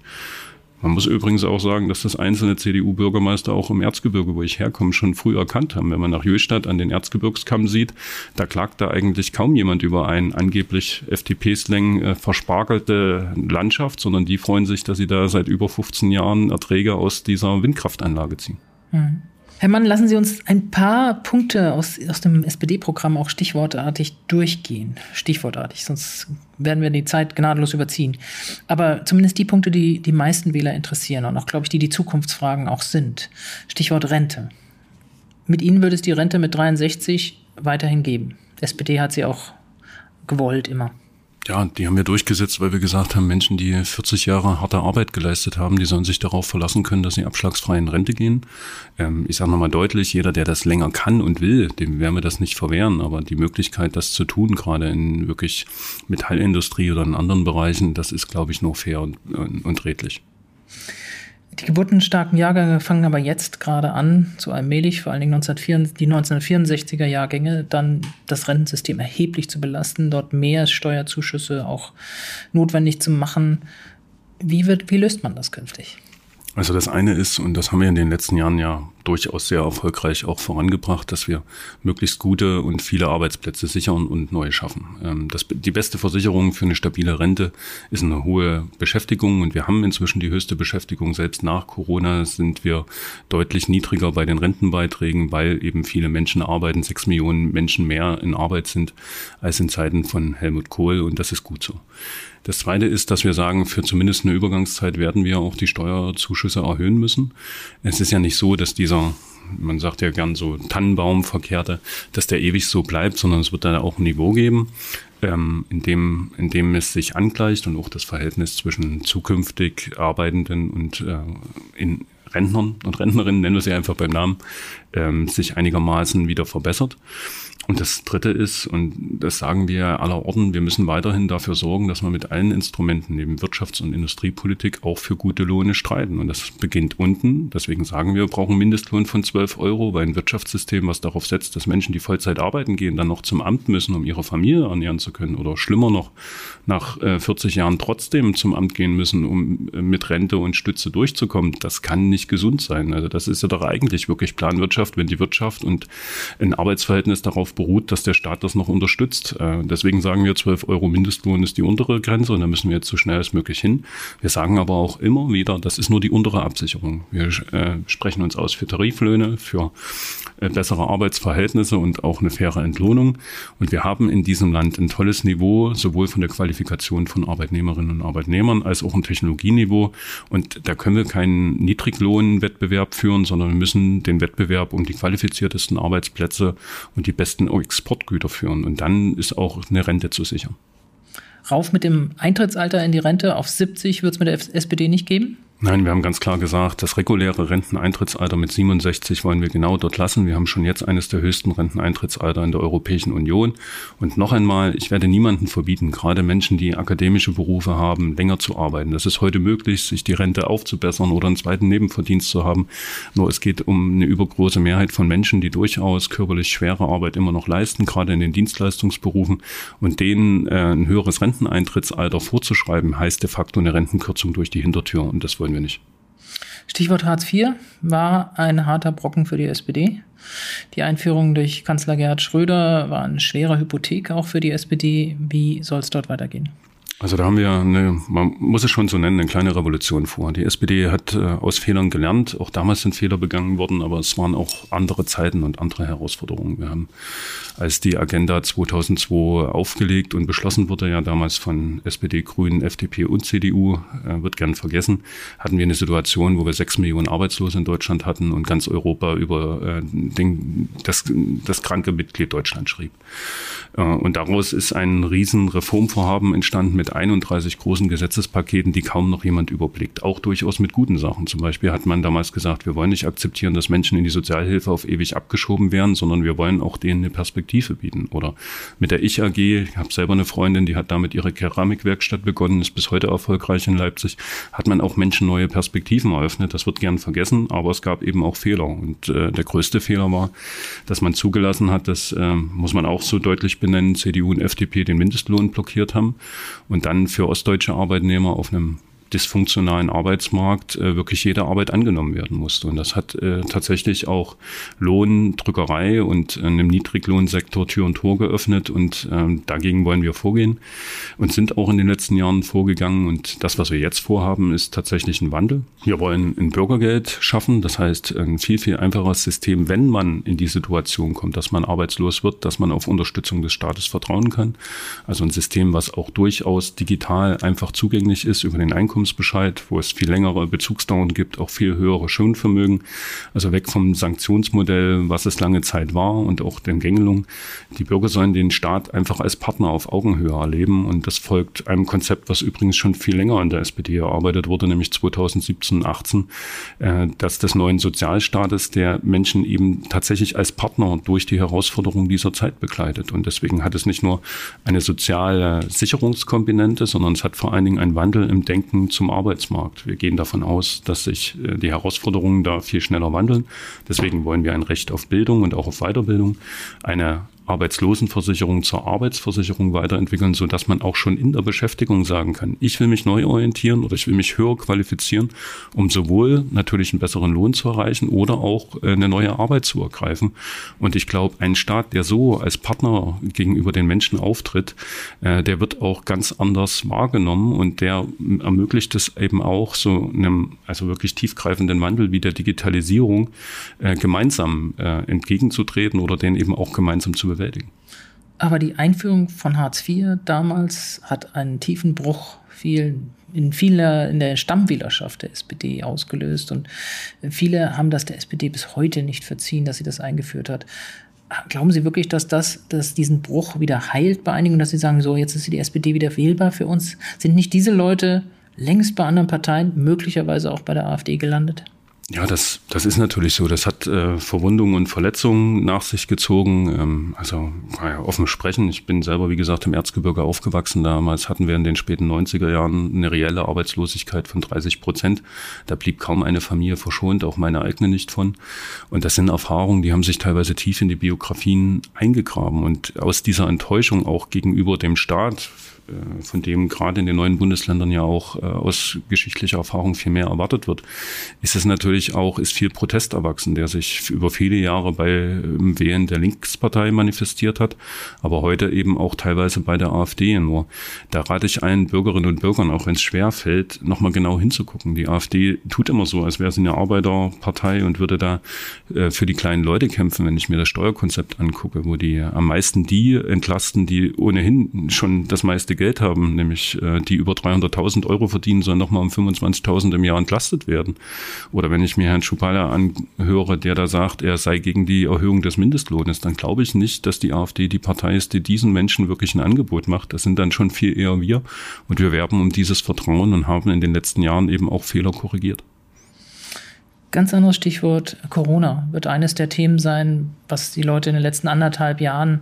Man muss übrigens auch sagen, dass das einzelne CDU-Bürgermeister auch im Erzgebirge, wo ich herkomme, schon früh erkannt haben. Wenn man nach Jöstadt an den Erzgebirgskamm sieht, da klagt da eigentlich kaum jemand über ein angeblich FDP-Slang äh, verspargelte Landschaft, sondern die freuen sich, dass sie da seit über 15 Jahren Erträge aus dieser Windkraftanlage ziehen. Mhm. Herr Mann, lassen Sie uns ein paar Punkte aus, aus dem SPD-Programm auch stichwortartig durchgehen. Stichwortartig, sonst werden wir die Zeit gnadenlos überziehen. Aber zumindest die Punkte, die die meisten Wähler interessieren und auch, glaube ich, die die Zukunftsfragen auch sind. Stichwort Rente. Mit Ihnen würde es die Rente mit 63 weiterhin geben. SPD hat sie auch gewollt immer. Ja, die haben wir durchgesetzt, weil wir gesagt haben, Menschen, die 40 Jahre harte Arbeit geleistet haben, die sollen sich darauf verlassen können, dass sie abschlagsfrei in Rente gehen. Ähm, ich sage nochmal deutlich, jeder, der das länger kann und will, dem werden wir das nicht verwehren. Aber die Möglichkeit, das zu tun, gerade in wirklich Metallindustrie oder in anderen Bereichen, das ist, glaube ich, nur fair und, und, und redlich. Die geburtenstarken Jahrgänge fangen aber jetzt gerade an, so allmählich, vor allen Dingen 1904, die 1964er Jahrgänge, dann das Rentensystem erheblich zu belasten, dort mehr Steuerzuschüsse auch notwendig zu machen. Wie, wird, wie löst man das künftig? Also das eine ist, und das haben wir in den letzten Jahren ja durchaus sehr erfolgreich auch vorangebracht, dass wir möglichst gute und viele Arbeitsplätze sichern und neue schaffen. Ähm, das, die beste Versicherung für eine stabile Rente ist eine hohe Beschäftigung und wir haben inzwischen die höchste Beschäftigung. Selbst nach Corona sind wir deutlich niedriger bei den Rentenbeiträgen, weil eben viele Menschen arbeiten, sechs Millionen Menschen mehr in Arbeit sind als in Zeiten von Helmut Kohl und das ist gut so. Das Zweite ist, dass wir sagen, für zumindest eine Übergangszeit werden wir auch die Steuerzuschüsse erhöhen müssen. Es ist ja nicht so, dass dieser man sagt ja gern so Tannenbaumverkehrte, dass der ewig so bleibt, sondern es wird da auch ein Niveau geben, ähm, in, dem, in dem es sich angleicht und auch das Verhältnis zwischen zukünftig Arbeitenden und äh, in Rentnern und Rentnerinnen, nennen wir sie einfach beim Namen, ähm, sich einigermaßen wieder verbessert. Und das Dritte ist, und das sagen wir aller Orten, wir müssen weiterhin dafür sorgen, dass wir mit allen Instrumenten neben Wirtschafts- und Industriepolitik auch für gute Lohne streiten. Und das beginnt unten. Deswegen sagen wir, wir brauchen Mindestlohn von 12 Euro, weil ein Wirtschaftssystem, was darauf setzt, dass Menschen, die Vollzeit arbeiten gehen, dann noch zum Amt müssen, um ihre Familie ernähren zu können. Oder schlimmer noch, nach 40 äh, Jahren trotzdem zum Amt gehen müssen, um äh, mit Rente und Stütze durchzukommen. Das kann nicht gesund sein. Also das ist ja doch eigentlich wirklich Planwirtschaft, wenn die Wirtschaft und ein Arbeitsverhältnis darauf beruht, dass der Staat das noch unterstützt. Äh, deswegen sagen wir, 12 Euro Mindestlohn ist die untere Grenze und da müssen wir jetzt so schnell als möglich hin. Wir sagen aber auch immer wieder, das ist nur die untere Absicherung. Wir äh, sprechen uns aus für Tariflöhne, für äh, bessere Arbeitsverhältnisse und auch eine faire Entlohnung. Und wir haben in diesem Land ein tolles Niveau, sowohl von der Qualifikation von Arbeitnehmerinnen und Arbeitnehmern als auch ein Technologieniveau. Und da können wir keinen Niedriglohnwettbewerb führen, sondern wir müssen den Wettbewerb um die qualifiziertesten Arbeitsplätze und die besten Exportgüter führen. Und dann ist auch eine Rente zu sichern. Rauf mit dem Eintrittsalter in die Rente auf 70 wird es mit der SPD nicht geben? Nein, wir haben ganz klar gesagt, das reguläre Renteneintrittsalter mit 67 wollen wir genau dort lassen. Wir haben schon jetzt eines der höchsten Renteneintrittsalter in der Europäischen Union. Und noch einmal, ich werde niemanden verbieten, gerade Menschen, die akademische Berufe haben, länger zu arbeiten. Das ist heute möglich, sich die Rente aufzubessern oder einen zweiten Nebenverdienst zu haben. Nur es geht um eine übergroße Mehrheit von Menschen, die durchaus körperlich schwere Arbeit immer noch leisten, gerade in den Dienstleistungsberufen. Und denen äh, ein höheres Renteneintrittsalter vorzuschreiben, heißt de facto eine Rentenkürzung durch die Hintertür. Und das wollen wir nicht. Stichwort Hartz IV war ein harter Brocken für die SPD. Die Einführung durch Kanzler Gerhard Schröder war eine schwere Hypothek auch für die SPD. Wie soll es dort weitergehen? Also da haben wir eine, man muss es schon so nennen, eine kleine Revolution vor. Die SPD hat äh, aus Fehlern gelernt. Auch damals sind Fehler begangen worden, aber es waren auch andere Zeiten und andere Herausforderungen. Wir haben, als die Agenda 2002 aufgelegt und beschlossen wurde, ja damals von SPD, Grünen, FDP und CDU, äh, wird gern vergessen, hatten wir eine Situation, wo wir sechs Millionen Arbeitslose in Deutschland hatten und ganz Europa über äh, den, das, das kranke Mitglied Deutschland schrieb. Äh, und daraus ist ein riesen Reformvorhaben entstanden mit mit 31 großen Gesetzespaketen, die kaum noch jemand überblickt. Auch durchaus mit guten Sachen. Zum Beispiel hat man damals gesagt, wir wollen nicht akzeptieren, dass Menschen in die Sozialhilfe auf ewig abgeschoben werden, sondern wir wollen auch denen eine Perspektive bieten. Oder mit der Ich AG, ich habe selber eine Freundin, die hat damit ihre Keramikwerkstatt begonnen, ist bis heute erfolgreich in Leipzig, hat man auch Menschen neue Perspektiven eröffnet. Das wird gern vergessen, aber es gab eben auch Fehler. Und äh, der größte Fehler war, dass man zugelassen hat, dass, äh, muss man auch so deutlich benennen, CDU und FDP den Mindestlohn blockiert haben. Und und dann für ostdeutsche Arbeitnehmer auf einem dysfunktionalen Arbeitsmarkt äh, wirklich jede Arbeit angenommen werden musste. Und das hat äh, tatsächlich auch Lohndrückerei und äh, einem Niedriglohnsektor Tür und Tor geöffnet. Und ähm, dagegen wollen wir vorgehen und sind auch in den letzten Jahren vorgegangen. Und das, was wir jetzt vorhaben, ist tatsächlich ein Wandel. Wir wollen ein Bürgergeld schaffen. Das heißt, ein viel, viel einfacheres System, wenn man in die Situation kommt, dass man arbeitslos wird, dass man auf Unterstützung des Staates vertrauen kann. Also ein System, was auch durchaus digital einfach zugänglich ist über den Einkommen Einkommensbescheid, wo es viel längere Bezugsdauern gibt, auch viel höhere Schonvermögen. Also weg vom Sanktionsmodell, was es lange Zeit war und auch den Gängelung. Die Bürger sollen den Staat einfach als Partner auf Augenhöhe erleben und das folgt einem Konzept, was übrigens schon viel länger in der SPD erarbeitet wurde, nämlich 2017, 18, äh, dass des neuen Sozialstaates der Menschen eben tatsächlich als Partner durch die Herausforderungen dieser Zeit begleitet. Und deswegen hat es nicht nur eine soziale Sicherungskomponente, sondern es hat vor allen Dingen einen Wandel im Denken zum Arbeitsmarkt. Wir gehen davon aus, dass sich äh, die Herausforderungen da viel schneller wandeln. Deswegen wollen wir ein Recht auf Bildung und auch auf Weiterbildung, eine Arbeitslosenversicherung zur Arbeitsversicherung weiterentwickeln, so dass man auch schon in der Beschäftigung sagen kann, ich will mich neu orientieren oder ich will mich höher qualifizieren, um sowohl natürlich einen besseren Lohn zu erreichen oder auch äh, eine neue Arbeit zu ergreifen. Und ich glaube, ein Staat, der so als Partner gegenüber den Menschen auftritt, äh, der wird auch ganz anders wahrgenommen und der ermöglicht es eben auch so einem also wirklich tiefgreifenden Wandel wie der Digitalisierung äh, gemeinsam entgegenzutreten oder den eben auch gemeinsam zu bewältigen. Aber die Einführung von Hartz IV damals hat einen tiefen Bruch vielen, in vieler, in der Stammwählerschaft der SPD ausgelöst und viele haben das der SPD bis heute nicht verziehen, dass sie das eingeführt hat. Glauben Sie wirklich, dass das, dass diesen Bruch wieder heilt bei einigen dass Sie sagen, so, jetzt ist die SPD wieder wählbar für uns? Sind nicht diese Leute längst bei anderen Parteien, möglicherweise auch bei der AfD gelandet? Ja, das, das ist natürlich so. Das hat äh, Verwundungen und Verletzungen nach sich gezogen. Ähm, also naja, offen sprechen. Ich bin selber, wie gesagt, im Erzgebirge aufgewachsen. Damals hatten wir in den späten 90er Jahren eine reelle Arbeitslosigkeit von 30 Prozent. Da blieb kaum eine Familie verschont, auch meine eigene nicht von. Und das sind Erfahrungen, die haben sich teilweise tief in die Biografien eingegraben. Und aus dieser Enttäuschung auch gegenüber dem Staat, von dem gerade in den neuen Bundesländern ja auch äh, aus geschichtlicher Erfahrung viel mehr erwartet wird, ist es natürlich auch, ist viel Protest erwachsen, der sich über viele Jahre bei ähm, Wählen der Linkspartei manifestiert hat, aber heute eben auch teilweise bei der AfD nur. Da rate ich allen Bürgerinnen und Bürgern, auch wenn es schwer fällt, nochmal genau hinzugucken. Die AfD tut immer so, als wäre sie eine Arbeiterpartei und würde da äh, für die kleinen Leute kämpfen, wenn ich mir das Steuerkonzept angucke, wo die am meisten die entlasten, die ohnehin schon das meiste Geld haben, nämlich äh, die über 300.000 Euro verdienen, sollen nochmal um 25.000 im Jahr entlastet werden. Oder wenn ich mir Herrn Schupala anhöre, der da sagt, er sei gegen die Erhöhung des Mindestlohnes, dann glaube ich nicht, dass die AfD die Partei ist, die diesen Menschen wirklich ein Angebot macht. Das sind dann schon viel eher wir. Und wir werben um dieses Vertrauen und haben in den letzten Jahren eben auch Fehler korrigiert. Ganz anderes Stichwort Corona wird eines der Themen sein, was die Leute in den letzten anderthalb Jahren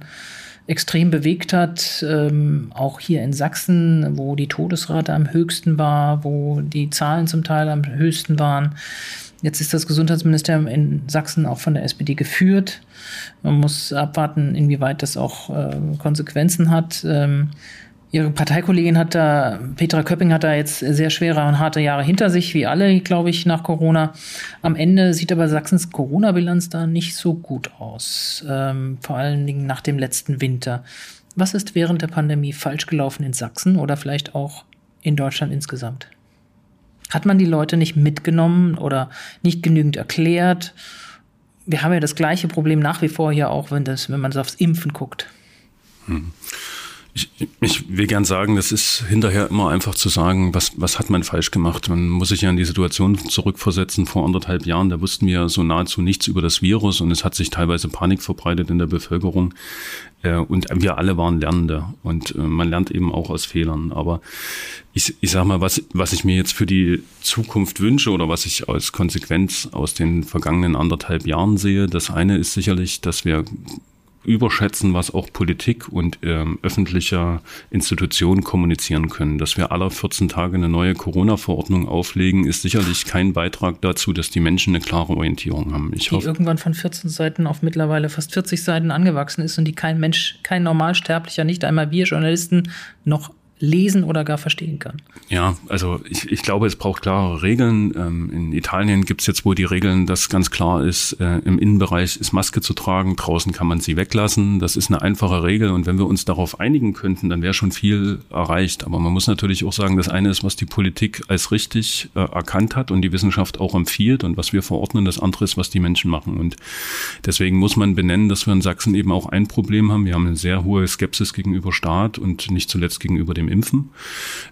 extrem bewegt hat, ähm, auch hier in Sachsen, wo die Todesrate am höchsten war, wo die Zahlen zum Teil am höchsten waren. Jetzt ist das Gesundheitsministerium in Sachsen auch von der SPD geführt. Man muss abwarten, inwieweit das auch äh, Konsequenzen hat. Ähm, Ihre Parteikollegin hat da, Petra Köpping hat da jetzt sehr schwere und harte Jahre hinter sich, wie alle, glaube ich, nach Corona. Am Ende sieht aber Sachsens Corona-Bilanz da nicht so gut aus, ähm, vor allen Dingen nach dem letzten Winter. Was ist während der Pandemie falsch gelaufen in Sachsen oder vielleicht auch in Deutschland insgesamt? Hat man die Leute nicht mitgenommen oder nicht genügend erklärt? Wir haben ja das gleiche Problem nach wie vor hier auch, wenn, das, wenn man so aufs Impfen guckt. Hm. Ich, ich will gern sagen, das ist hinterher immer einfach zu sagen, was, was hat man falsch gemacht. Man muss sich ja in die Situation zurückversetzen. Vor anderthalb Jahren, da wussten wir so nahezu nichts über das Virus und es hat sich teilweise Panik verbreitet in der Bevölkerung. Äh, und wir alle waren Lernende und äh, man lernt eben auch aus Fehlern. Aber ich, ich sag mal, was, was ich mir jetzt für die Zukunft wünsche oder was ich als Konsequenz aus den vergangenen anderthalb Jahren sehe, das eine ist sicherlich, dass wir überschätzen, was auch Politik und ähm, öffentliche Institutionen kommunizieren können. Dass wir alle 14 Tage eine neue Corona-Verordnung auflegen, ist sicherlich kein Beitrag dazu, dass die Menschen eine klare Orientierung haben. Ich die hoffe, irgendwann von 14 Seiten auf mittlerweile fast 40 Seiten angewachsen ist und die kein Mensch, kein Normalsterblicher, nicht einmal wir Journalisten noch lesen oder gar verstehen kann. Ja, also ich, ich glaube, es braucht klare Regeln. Ähm, in Italien gibt es jetzt wohl die Regeln, dass ganz klar ist, äh, im Innenbereich ist Maske zu tragen, draußen kann man sie weglassen. Das ist eine einfache Regel und wenn wir uns darauf einigen könnten, dann wäre schon viel erreicht. Aber man muss natürlich auch sagen, das eine ist, was die Politik als richtig äh, erkannt hat und die Wissenschaft auch empfiehlt und was wir verordnen. Das andere ist, was die Menschen machen. Und deswegen muss man benennen, dass wir in Sachsen eben auch ein Problem haben. Wir haben eine sehr hohe Skepsis gegenüber Staat und nicht zuletzt gegenüber dem Impfen.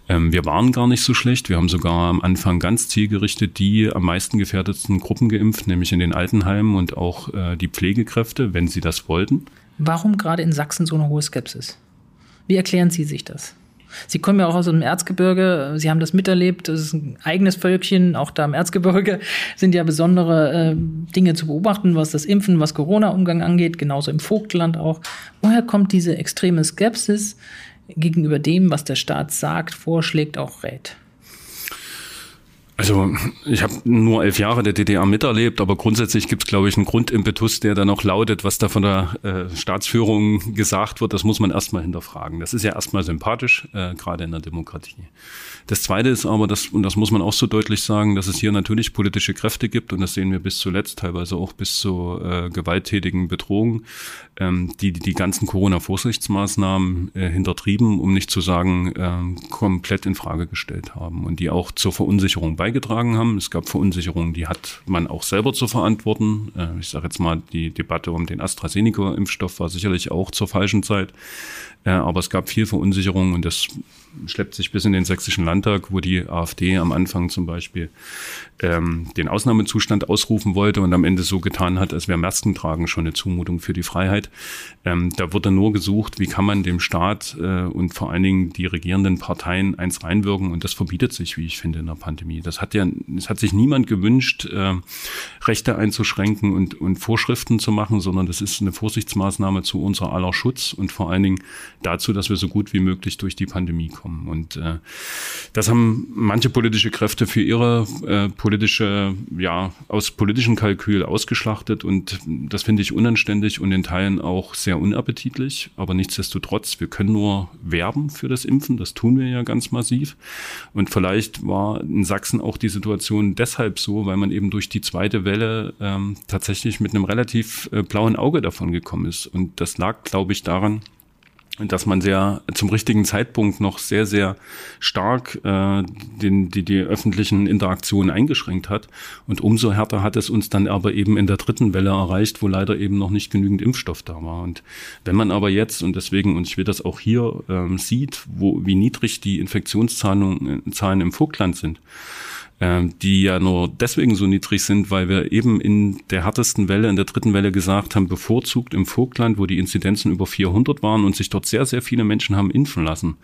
Ähm, wir waren gar nicht so schlecht. Wir haben sogar am Anfang ganz zielgerichtet die am meisten gefährdetsten Gruppen geimpft, nämlich in den Altenheimen und auch äh, die Pflegekräfte, wenn sie das wollten. Warum gerade in Sachsen so eine hohe Skepsis? Wie erklären Sie sich das? Sie kommen ja auch aus dem Erzgebirge, Sie haben das miterlebt, das ist ein eigenes Völkchen, auch da im Erzgebirge sind ja besondere äh, Dinge zu beobachten, was das Impfen, was Corona-Umgang angeht, genauso im Vogtland auch. Woher kommt diese extreme Skepsis? Gegenüber dem, was der Staat sagt, vorschlägt, auch rät? Also ich habe nur elf Jahre der DDR miterlebt, aber grundsätzlich gibt es, glaube ich, einen Grundimpetus, der dann auch lautet, was da von der äh, Staatsführung gesagt wird, das muss man erstmal hinterfragen. Das ist ja erstmal sympathisch, äh, gerade in der Demokratie. Das Zweite ist aber, das, und das muss man auch so deutlich sagen, dass es hier natürlich politische Kräfte gibt und das sehen wir bis zuletzt, teilweise auch bis zu äh, gewalttätigen Bedrohungen, ähm, die die ganzen Corona-Vorsichtsmaßnahmen äh, hintertrieben, um nicht zu sagen, äh, komplett in Frage gestellt haben und die auch zur Verunsicherung beigetragen haben. Es gab Verunsicherungen, die hat man auch selber zu verantworten. Äh, ich sage jetzt mal, die Debatte um den AstraZeneca-Impfstoff war sicherlich auch zur falschen Zeit. Äh, aber es gab viel Verunsicherung und das schleppt sich bis in den sächsischen Landtag, wo die AfD am Anfang zum Beispiel ähm, den Ausnahmezustand ausrufen wollte und am Ende so getan hat, als wäre Maskentragen schon eine Zumutung für die Freiheit. Ähm, da wurde nur gesucht, wie kann man dem Staat äh, und vor allen Dingen die regierenden Parteien eins reinwirken und das verbietet sich, wie ich finde, in der Pandemie. Das hat ja, es hat sich niemand gewünscht, äh, Rechte einzuschränken und, und Vorschriften zu machen, sondern das ist eine Vorsichtsmaßnahme zu unser aller Schutz und vor allen Dingen dazu, dass wir so gut wie möglich durch die Pandemie kommen. Und äh, das haben manche politische Kräfte für ihre äh, politische, ja, aus politischen Kalkül ausgeschlachtet und das finde ich unanständig und in Teilen auch sehr unappetitlich. Aber nichtsdestotrotz, wir können nur werben für das Impfen, das tun wir ja ganz massiv. Und vielleicht war in Sachsen auch die Situation deshalb so, weil man eben durch die zweite Welle ähm, tatsächlich mit einem relativ äh, blauen Auge davon gekommen ist. Und das lag, glaube ich, daran, dass man sehr zum richtigen Zeitpunkt noch sehr, sehr stark äh, den, die, die öffentlichen Interaktionen eingeschränkt hat. Und umso härter hat es uns dann aber eben in der dritten Welle erreicht, wo leider eben noch nicht genügend Impfstoff da war. Und wenn man aber jetzt, und deswegen, und ich will das auch hier ähm, sieht, wo, wie niedrig die Infektionszahlen Zahlen im Vogtland sind, die ja nur deswegen so niedrig sind, weil wir eben in der härtesten Welle, in der dritten Welle gesagt haben, bevorzugt im Vogtland, wo die Inzidenzen über 400 waren und sich dort sehr, sehr viele Menschen haben impfen lassen,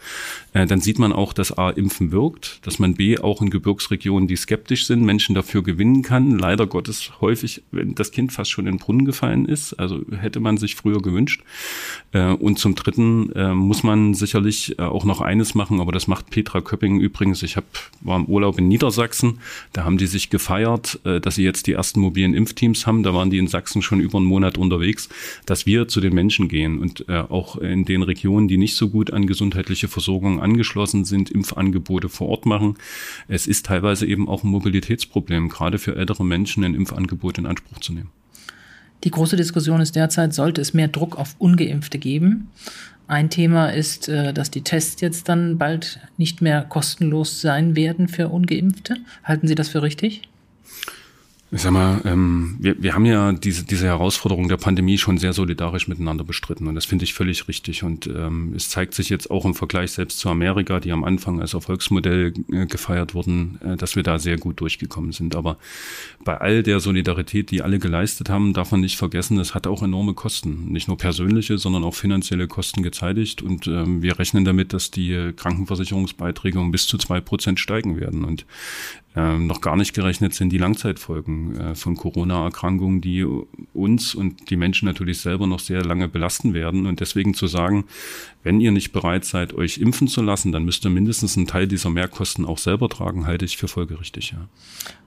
äh, dann sieht man auch, dass A, Impfen wirkt, dass man B, auch in Gebirgsregionen, die skeptisch sind, Menschen dafür gewinnen kann. Leider Gottes häufig, wenn das Kind fast schon in den Brunnen gefallen ist, also hätte man sich früher gewünscht. Äh, und zum Dritten äh, muss man sicherlich auch noch eines machen, aber das macht Petra Köpping übrigens. Ich hab, war im Urlaub in Niedersachsen Sachsen. Da haben die sich gefeiert, äh, dass sie jetzt die ersten mobilen Impfteams haben. Da waren die in Sachsen schon über einen Monat unterwegs, dass wir zu den Menschen gehen und äh, auch in den Regionen, die nicht so gut an gesundheitliche Versorgung angeschlossen sind, Impfangebote vor Ort machen. Es ist teilweise eben auch ein Mobilitätsproblem, gerade für ältere Menschen ein Impfangebot in Anspruch zu nehmen. Die große Diskussion ist derzeit, sollte es mehr Druck auf ungeimpfte geben? Ein Thema ist, äh, dass die Tests jetzt dann bald nicht mehr kostenlos sein werden für ungeimpfte. Halten Sie das für richtig? Ich sag mal, ähm, wir, wir haben ja diese, diese Herausforderung der Pandemie schon sehr solidarisch miteinander bestritten und das finde ich völlig richtig. Und ähm, es zeigt sich jetzt auch im Vergleich selbst zu Amerika, die am Anfang als Erfolgsmodell äh, gefeiert wurden, äh, dass wir da sehr gut durchgekommen sind. Aber bei all der Solidarität, die alle geleistet haben, darf man nicht vergessen, es hat auch enorme Kosten. Nicht nur persönliche, sondern auch finanzielle Kosten gezeitigt. Und ähm, wir rechnen damit, dass die Krankenversicherungsbeiträge um bis zu zwei Prozent steigen werden. Und ähm, noch gar nicht gerechnet sind die Langzeitfolgen äh, von Corona-Erkrankungen, die uns und die Menschen natürlich selber noch sehr lange belasten werden. Und deswegen zu sagen, wenn ihr nicht bereit seid, euch impfen zu lassen, dann müsst ihr mindestens einen Teil dieser Mehrkosten auch selber tragen, halte ich für folgerichtig. Ja.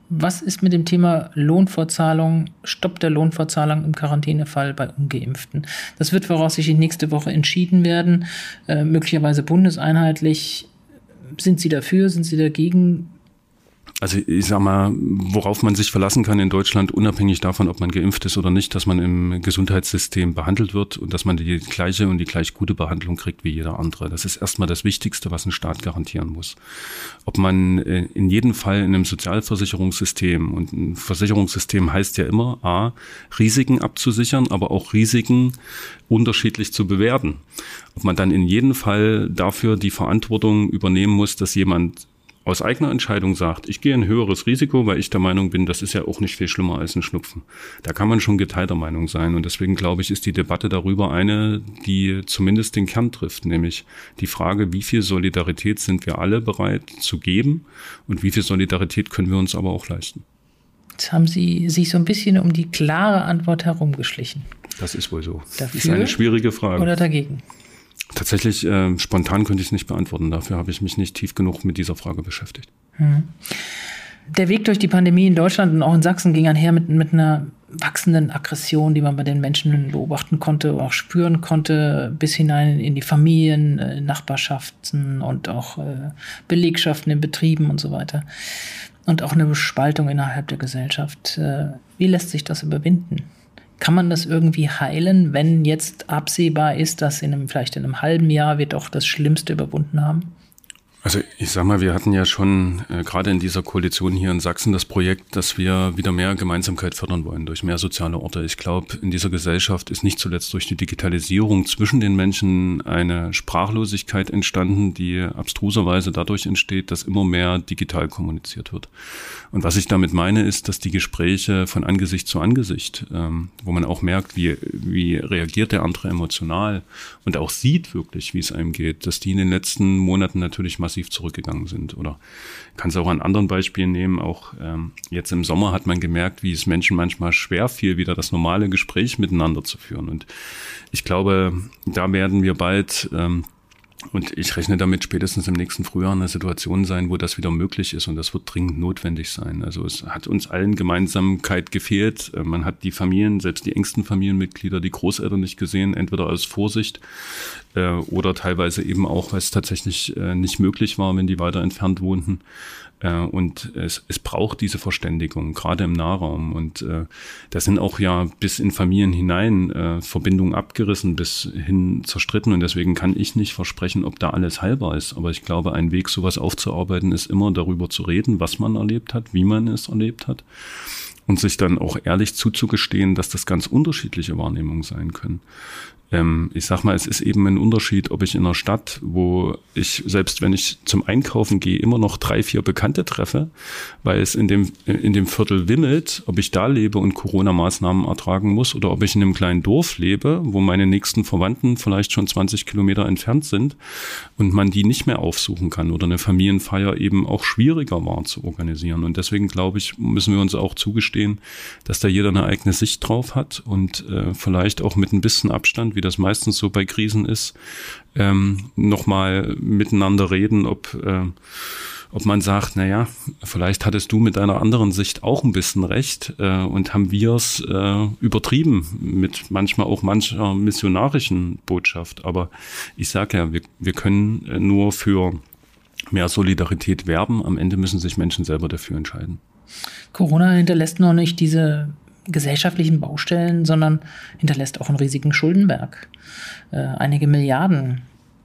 Was ist mit dem Thema Lohnfortzahlung, Stopp der Lohnfortzahlung im Quarantänefall bei Ungeimpften? Das wird voraussichtlich nächste Woche entschieden werden, äh, möglicherweise bundeseinheitlich. Sind Sie dafür? Sind Sie dagegen? Also ich sag mal, worauf man sich verlassen kann in Deutschland, unabhängig davon, ob man geimpft ist oder nicht, dass man im Gesundheitssystem behandelt wird und dass man die gleiche und die gleich gute Behandlung kriegt wie jeder andere. Das ist erstmal das Wichtigste, was ein Staat garantieren muss. Ob man äh, in jedem Fall in einem Sozialversicherungssystem und ein Versicherungssystem heißt ja immer, a, Risiken abzusichern, aber auch Risiken unterschiedlich zu bewerten. Ob man dann in jedem Fall dafür die Verantwortung übernehmen muss, dass jemand aus eigener Entscheidung sagt, ich gehe ein höheres Risiko, weil ich der Meinung bin, das ist ja auch nicht viel schlimmer als ein Schnupfen. Da kann man schon geteilter Meinung sein. Und deswegen glaube ich, ist die Debatte darüber eine, die zumindest den Kern trifft, nämlich die Frage, wie viel Solidarität sind wir alle bereit zu geben und wie viel Solidarität können wir uns aber auch leisten. Jetzt haben Sie sich so ein bisschen um die klare Antwort herumgeschlichen. Das ist wohl so. Dafür das ist eine schwierige Frage. Oder dagegen? Tatsächlich, äh, spontan könnte ich es nicht beantworten. Dafür habe ich mich nicht tief genug mit dieser Frage beschäftigt. Hm. Der Weg durch die Pandemie in Deutschland und auch in Sachsen ging einher mit, mit einer wachsenden Aggression, die man bei den Menschen beobachten konnte, auch spüren konnte, bis hinein in die Familien, äh, Nachbarschaften und auch äh, Belegschaften in Betrieben und so weiter. Und auch eine Spaltung innerhalb der Gesellschaft. Äh, wie lässt sich das überwinden? Kann man das irgendwie heilen, wenn jetzt absehbar ist, dass in einem, vielleicht in einem halben Jahr wir doch das Schlimmste überwunden haben? Also ich sag mal, wir hatten ja schon äh, gerade in dieser Koalition hier in Sachsen das Projekt, dass wir wieder mehr Gemeinsamkeit fördern wollen durch mehr soziale Orte. Ich glaube, in dieser Gesellschaft ist nicht zuletzt durch die Digitalisierung zwischen den Menschen eine Sprachlosigkeit entstanden, die abstruserweise dadurch entsteht, dass immer mehr digital kommuniziert wird. Und was ich damit meine, ist, dass die Gespräche von Angesicht zu Angesicht, ähm, wo man auch merkt, wie, wie reagiert der andere emotional und auch sieht wirklich, wie es einem geht, dass die in den letzten Monaten natürlich massiv massiv zurückgegangen sind. Oder kann es auch an anderen Beispielen nehmen. Auch ähm, jetzt im Sommer hat man gemerkt, wie es Menschen manchmal schwer fiel, wieder das normale Gespräch miteinander zu führen. Und ich glaube, da werden wir bald ähm, und ich rechne damit spätestens im nächsten Frühjahr eine Situation sein, wo das wieder möglich ist und das wird dringend notwendig sein. Also es hat uns allen Gemeinsamkeit gefehlt. Äh, man hat die Familien, selbst die engsten Familienmitglieder, die Großeltern nicht gesehen, entweder aus Vorsicht äh, oder teilweise eben auch, weil es tatsächlich äh, nicht möglich war, wenn die weiter entfernt wohnten. Äh, und es, es braucht diese Verständigung, gerade im Nahraum. Und äh, da sind auch ja bis in Familien hinein äh, Verbindungen abgerissen, bis hin zerstritten. Und deswegen kann ich nicht versprechen, ob da alles heilbar ist. Aber ich glaube, ein Weg, sowas aufzuarbeiten, ist immer darüber zu reden, was man erlebt hat, wie man es erlebt hat. Und sich dann auch ehrlich zuzugestehen, dass das ganz unterschiedliche Wahrnehmungen sein können. Ähm, ich sag mal, es ist eben ein Unterschied, ob ich in einer Stadt, wo ich, selbst wenn ich zum Einkaufen gehe, immer noch drei, vier Bekannte treffe, weil es in dem, in dem Viertel wimmelt, ob ich da lebe und Corona-Maßnahmen ertragen muss oder ob ich in einem kleinen Dorf lebe, wo meine nächsten Verwandten vielleicht schon 20 Kilometer entfernt sind und man die nicht mehr aufsuchen kann oder eine Familienfeier eben auch schwieriger war zu organisieren. Und deswegen glaube ich, müssen wir uns auch zugestehen, dass da jeder eine eigene Sicht drauf hat und äh, vielleicht auch mit ein bisschen Abstand, wie das meistens so bei Krisen ist, ähm, nochmal miteinander reden, ob, äh, ob man sagt, naja, vielleicht hattest du mit deiner anderen Sicht auch ein bisschen recht äh, und haben wir es äh, übertrieben mit manchmal auch mancher missionarischen Botschaft. Aber ich sage ja, wir, wir können nur für mehr Solidarität werben. Am Ende müssen sich Menschen selber dafür entscheiden. Corona hinterlässt noch nicht diese gesellschaftlichen Baustellen, sondern hinterlässt auch einen riesigen Schuldenberg. Äh, einige Milliarden.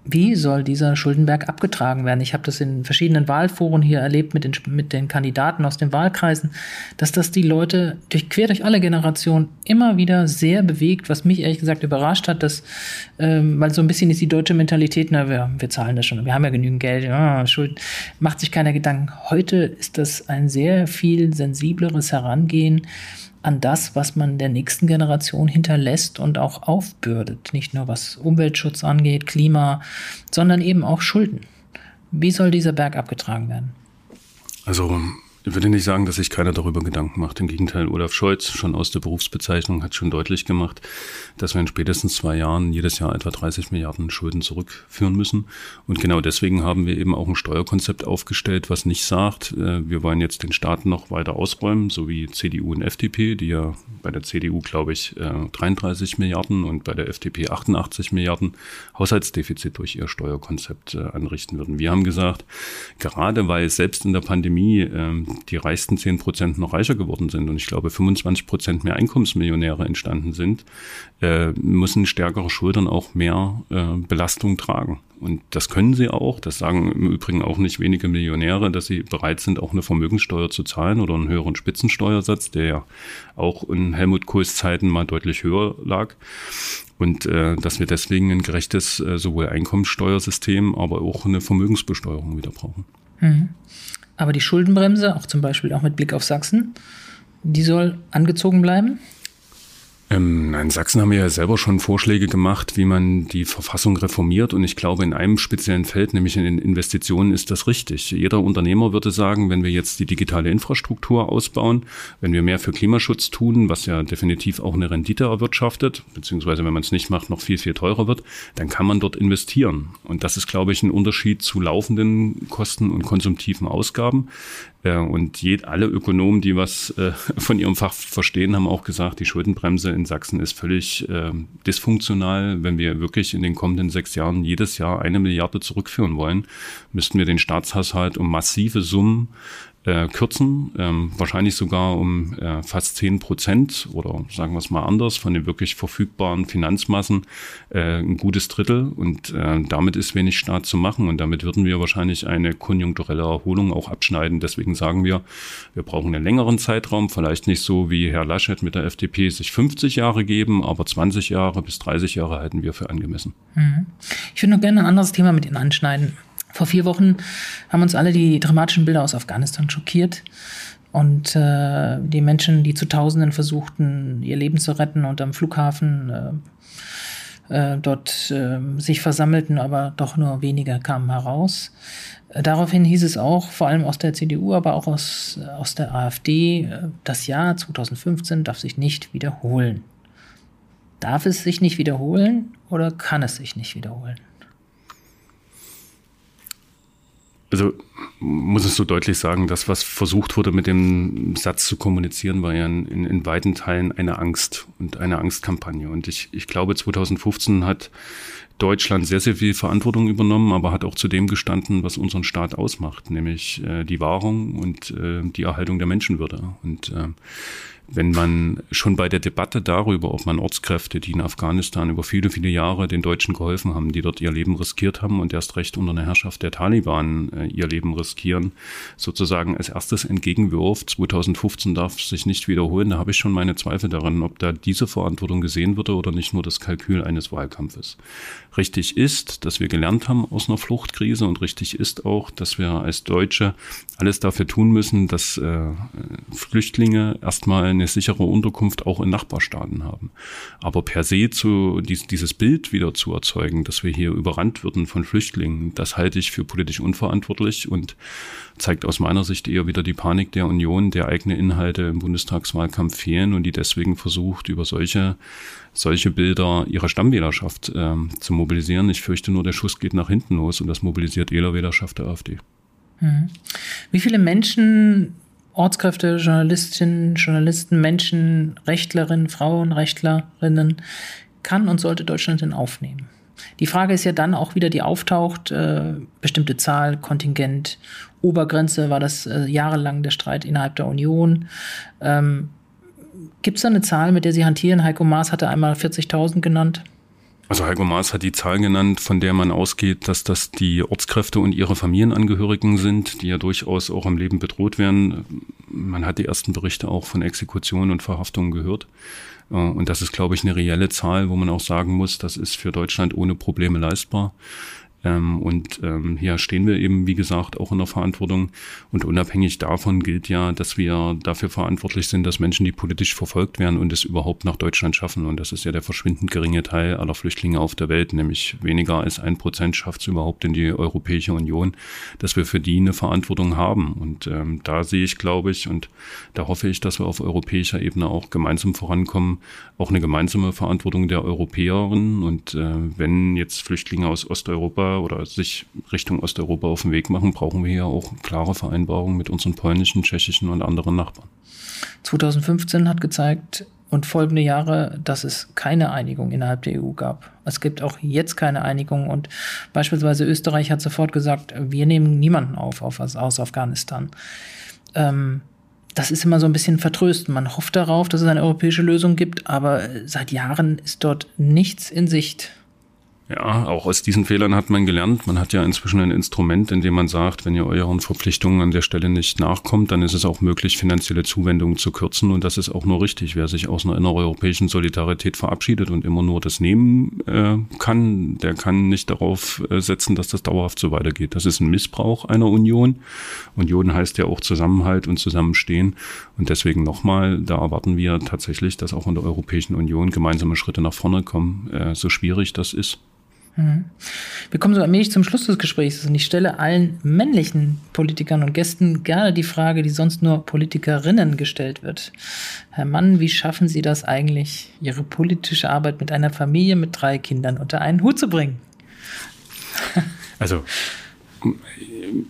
Wie soll dieser Schuldenberg abgetragen werden? Ich habe das in verschiedenen Wahlforen hier erlebt mit den, mit den Kandidaten aus den Wahlkreisen, dass das die Leute durch, quer durch alle Generationen immer wieder sehr bewegt, was mich ehrlich gesagt überrascht hat, dass, ähm, weil so ein bisschen ist die deutsche Mentalität, na, wir, wir zahlen das schon, wir haben ja genügend Geld, ja, Schulden, macht sich keiner Gedanken. Heute ist das ein sehr viel sensibleres Herangehen an das, was man der nächsten Generation hinterlässt und auch aufbürdet. Nicht nur was Umweltschutz angeht, Klima, sondern eben auch Schulden. Wie soll dieser Berg abgetragen werden? Also ich würde nicht sagen, dass sich keiner darüber Gedanken macht. Im Gegenteil, Olaf Scholz, schon aus der Berufsbezeichnung, hat schon deutlich gemacht, dass wir in spätestens zwei Jahren jedes Jahr etwa 30 Milliarden Schulden zurückführen müssen. Und genau deswegen haben wir eben auch ein Steuerkonzept aufgestellt, was nicht sagt, äh, wir wollen jetzt den Staat noch weiter ausräumen, so wie CDU und FDP, die ja bei der CDU, glaube ich, 33 äh, Milliarden und bei der FDP 88 Milliarden Haushaltsdefizit durch ihr Steuerkonzept äh, anrichten würden. Wir haben gesagt, gerade weil selbst in der Pandemie ähm, die reichsten 10 Prozent noch reicher geworden sind und ich glaube 25 Prozent mehr Einkommensmillionäre entstanden sind, äh, müssen stärkere Schultern auch mehr äh, Belastung tragen. Und das können sie auch. Das sagen im Übrigen auch nicht wenige Millionäre, dass sie bereit sind, auch eine Vermögenssteuer zu zahlen oder einen höheren Spitzensteuersatz, der ja auch in Helmut Kohls Zeiten mal deutlich höher lag. Und äh, dass wir deswegen ein gerechtes äh, sowohl Einkommenssteuersystem, aber auch eine Vermögensbesteuerung wieder brauchen. Mhm. Aber die Schuldenbremse, auch zum Beispiel auch mit Blick auf Sachsen, die soll angezogen bleiben? Ähm, in Sachsen haben wir ja selber schon Vorschläge gemacht, wie man die Verfassung reformiert. Und ich glaube, in einem speziellen Feld, nämlich in den Investitionen, ist das richtig. Jeder Unternehmer würde sagen, wenn wir jetzt die digitale Infrastruktur ausbauen, wenn wir mehr für Klimaschutz tun, was ja definitiv auch eine Rendite erwirtschaftet, beziehungsweise wenn man es nicht macht, noch viel, viel teurer wird, dann kann man dort investieren. Und das ist, glaube ich, ein Unterschied zu laufenden Kosten und konsumtiven Ausgaben. Äh, und je, alle Ökonomen, die was äh, von ihrem Fach verstehen, haben auch gesagt, die Schuldenbremse in Sachsen ist völlig äh, dysfunktional. Wenn wir wirklich in den kommenden sechs Jahren jedes Jahr eine Milliarde zurückführen wollen, müssten wir den Staatshaushalt um massive Summen äh, kürzen, ähm, wahrscheinlich sogar um äh, fast zehn Prozent oder sagen wir es mal anders, von den wirklich verfügbaren Finanzmassen äh, ein gutes Drittel. Und äh, damit ist wenig Staat zu machen. Und damit würden wir wahrscheinlich eine konjunkturelle Erholung auch abschneiden. Deswegen sagen wir, wir brauchen einen längeren Zeitraum, vielleicht nicht so wie Herr Laschet mit der FDP sich 50 Jahre geben, aber 20 Jahre bis 30 Jahre halten wir für angemessen. Mhm. Ich würde noch gerne ein anderes Thema mit Ihnen anschneiden. Vor vier Wochen haben uns alle die dramatischen Bilder aus Afghanistan schockiert. Und äh, die Menschen, die zu Tausenden versuchten, ihr Leben zu retten und am Flughafen äh, äh, dort äh, sich versammelten, aber doch nur wenige kamen heraus. Äh, daraufhin hieß es auch, vor allem aus der CDU, aber auch aus, aus der AfD, äh, das Jahr 2015 darf sich nicht wiederholen. Darf es sich nicht wiederholen oder kann es sich nicht wiederholen? Also muss es so deutlich sagen, das, was versucht wurde mit dem Satz zu kommunizieren, war ja in, in, weiten Teilen eine Angst und eine Angstkampagne. Und ich, ich glaube, 2015 hat Deutschland sehr, sehr viel Verantwortung übernommen, aber hat auch zu dem gestanden, was unseren Staat ausmacht, nämlich äh, die Wahrung und äh, die Erhaltung der Menschenwürde. Und äh, wenn man schon bei der Debatte darüber, ob man Ortskräfte, die in Afghanistan über viele, viele Jahre den Deutschen geholfen haben, die dort ihr Leben riskiert haben und erst recht unter der Herrschaft der Taliban äh, ihr Leben riskieren, sozusagen als erstes entgegenwirft, 2015 darf sich nicht wiederholen, da habe ich schon meine Zweifel daran, ob da diese Verantwortung gesehen würde oder nicht nur das Kalkül eines Wahlkampfes. Richtig ist, dass wir gelernt haben aus einer Fluchtkrise und richtig ist auch, dass wir als Deutsche alles dafür tun müssen, dass äh, Flüchtlinge erstmal eine sichere Unterkunft auch in Nachbarstaaten haben. Aber per se zu dies, dieses Bild wieder zu erzeugen, dass wir hier überrannt würden von Flüchtlingen, das halte ich für politisch unverantwortlich und zeigt aus meiner Sicht eher wieder die Panik der Union, der eigene Inhalte im Bundestagswahlkampf fehlen und die deswegen versucht, über solche solche Bilder ihre Stammwählerschaft äh, zu mobilisieren. Ich fürchte nur, der Schuss geht nach hinten los und das mobilisiert Wählerwählerschaft der AfD. Mhm. Wie viele Menschen Ortskräfte, Journalistinnen, Journalisten, Menschen, Rechtlerinnen, Frauenrechtlerinnen kann und sollte Deutschland denn aufnehmen? Die Frage ist ja dann auch wieder, die auftaucht, äh, bestimmte Zahl, Kontingent, Obergrenze, war das äh, jahrelang der Streit innerhalb der Union. Ähm, Gibt es da eine Zahl, mit der Sie hantieren? Heiko Maas hatte einmal 40.000 genannt. Also Heiko Maas hat die Zahl genannt, von der man ausgeht, dass das die Ortskräfte und ihre Familienangehörigen sind, die ja durchaus auch am Leben bedroht werden. Man hat die ersten Berichte auch von Exekutionen und Verhaftungen gehört. Äh, und das ist, glaube ich, eine reelle Zahl, wo man auch sagen muss, das ist für Deutschland ohne Probleme leistbar. Ähm, und ähm, hier stehen wir eben, wie gesagt, auch in der Verantwortung. Und unabhängig davon gilt ja, dass wir dafür verantwortlich sind, dass Menschen, die politisch verfolgt werden und es überhaupt nach Deutschland schaffen. Und das ist ja der verschwindend geringe Teil aller Flüchtlinge auf der Welt, nämlich weniger als ein Prozent schafft es überhaupt in die Europäische Union, dass wir für die eine Verantwortung haben. Und ähm, da sehe ich, glaube ich, und da hoffe ich, dass wir auf europäischer Ebene auch gemeinsam vorankommen, auch eine gemeinsame Verantwortung der Europäerinnen. Und äh, wenn jetzt Flüchtlinge aus Osteuropa oder sich Richtung Osteuropa auf den Weg machen, brauchen wir hier auch klare Vereinbarungen mit unseren polnischen, tschechischen und anderen Nachbarn. 2015 hat gezeigt und folgende Jahre, dass es keine Einigung innerhalb der EU gab. Es gibt auch jetzt keine Einigung und beispielsweise Österreich hat sofort gesagt, wir nehmen niemanden auf, auf aus Afghanistan. Ähm, das ist immer so ein bisschen vertrösten. Man hofft darauf, dass es eine europäische Lösung gibt, aber seit Jahren ist dort nichts in Sicht. Ja, auch aus diesen Fehlern hat man gelernt. Man hat ja inzwischen ein Instrument, in dem man sagt, wenn ihr euren Verpflichtungen an der Stelle nicht nachkommt, dann ist es auch möglich, finanzielle Zuwendungen zu kürzen. Und das ist auch nur richtig. Wer sich aus einer innereuropäischen Solidarität verabschiedet und immer nur das nehmen äh, kann, der kann nicht darauf äh, setzen, dass das dauerhaft so weitergeht. Das ist ein Missbrauch einer Union. Union heißt ja auch Zusammenhalt und Zusammenstehen. Und deswegen nochmal, da erwarten wir tatsächlich, dass auch in der Europäischen Union gemeinsame Schritte nach vorne kommen, äh, so schwierig das ist. Mhm. Wir kommen so allmählich zum Schluss des Gesprächs und ich stelle allen männlichen Politikern und Gästen gerne die Frage, die sonst nur Politikerinnen gestellt wird. Herr Mann, wie schaffen Sie das eigentlich, Ihre politische Arbeit mit einer Familie mit drei Kindern unter einen Hut zu bringen? Also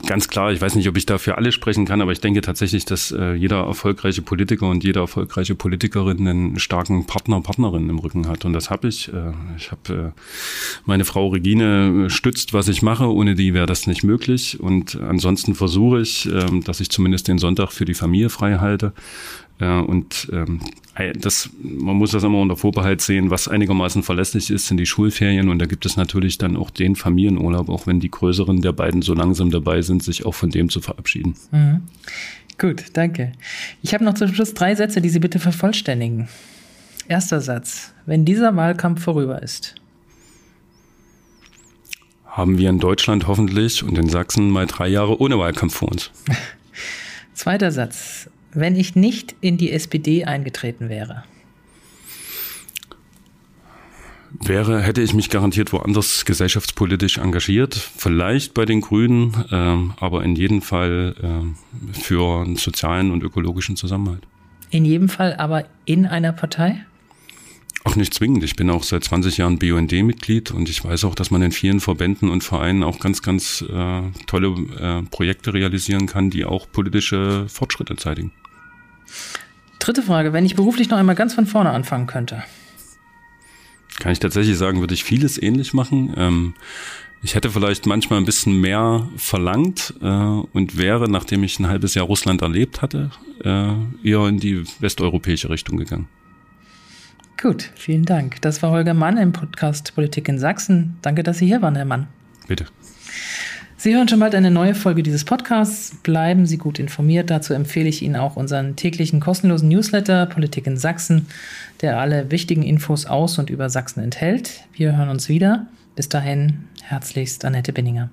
ganz klar, ich weiß nicht, ob ich da für alle sprechen kann, aber ich denke tatsächlich, dass äh, jeder erfolgreiche Politiker und jede erfolgreiche Politikerin einen starken Partner, Partnerin im Rücken hat. Und das habe ich. Äh, ich habe äh, meine Frau Regine stützt, was ich mache. Ohne die wäre das nicht möglich. Und ansonsten versuche ich, äh, dass ich zumindest den Sonntag für die Familie frei halte. Ja, und ähm, das, man muss das immer unter Vorbehalt sehen, was einigermaßen verlässlich ist, sind die Schulferien und da gibt es natürlich dann auch den Familienurlaub, auch wenn die größeren der beiden so langsam dabei sind, sich auch von dem zu verabschieden. Mhm. Gut, danke. Ich habe noch zum Schluss drei Sätze, die Sie bitte vervollständigen. Erster Satz. Wenn dieser Wahlkampf vorüber ist. Haben wir in Deutschland hoffentlich und in Sachsen mal drei Jahre ohne Wahlkampf vor uns. Zweiter Satz wenn ich nicht in die SPD eingetreten wäre? Wäre, hätte ich mich garantiert woanders gesellschaftspolitisch engagiert, vielleicht bei den Grünen, äh, aber in jedem Fall äh, für einen sozialen und ökologischen Zusammenhalt. In jedem Fall aber in einer Partei? Auch nicht zwingend. Ich bin auch seit 20 Jahren BUND-Mitglied und ich weiß auch, dass man in vielen Verbänden und Vereinen auch ganz, ganz äh, tolle äh, Projekte realisieren kann, die auch politische Fortschritte zeitigen. Dritte Frage, wenn ich beruflich noch einmal ganz von vorne anfangen könnte. Kann ich tatsächlich sagen, würde ich vieles ähnlich machen. Ähm, ich hätte vielleicht manchmal ein bisschen mehr verlangt äh, und wäre, nachdem ich ein halbes Jahr Russland erlebt hatte, äh, eher in die westeuropäische Richtung gegangen. Gut, vielen Dank. Das war Holger Mann im Podcast Politik in Sachsen. Danke, dass Sie hier waren, Herr Mann. Bitte. Sie hören schon bald eine neue Folge dieses Podcasts. Bleiben Sie gut informiert. Dazu empfehle ich Ihnen auch unseren täglichen kostenlosen Newsletter Politik in Sachsen, der alle wichtigen Infos aus und über Sachsen enthält. Wir hören uns wieder. Bis dahin, herzlichst Annette Binninger.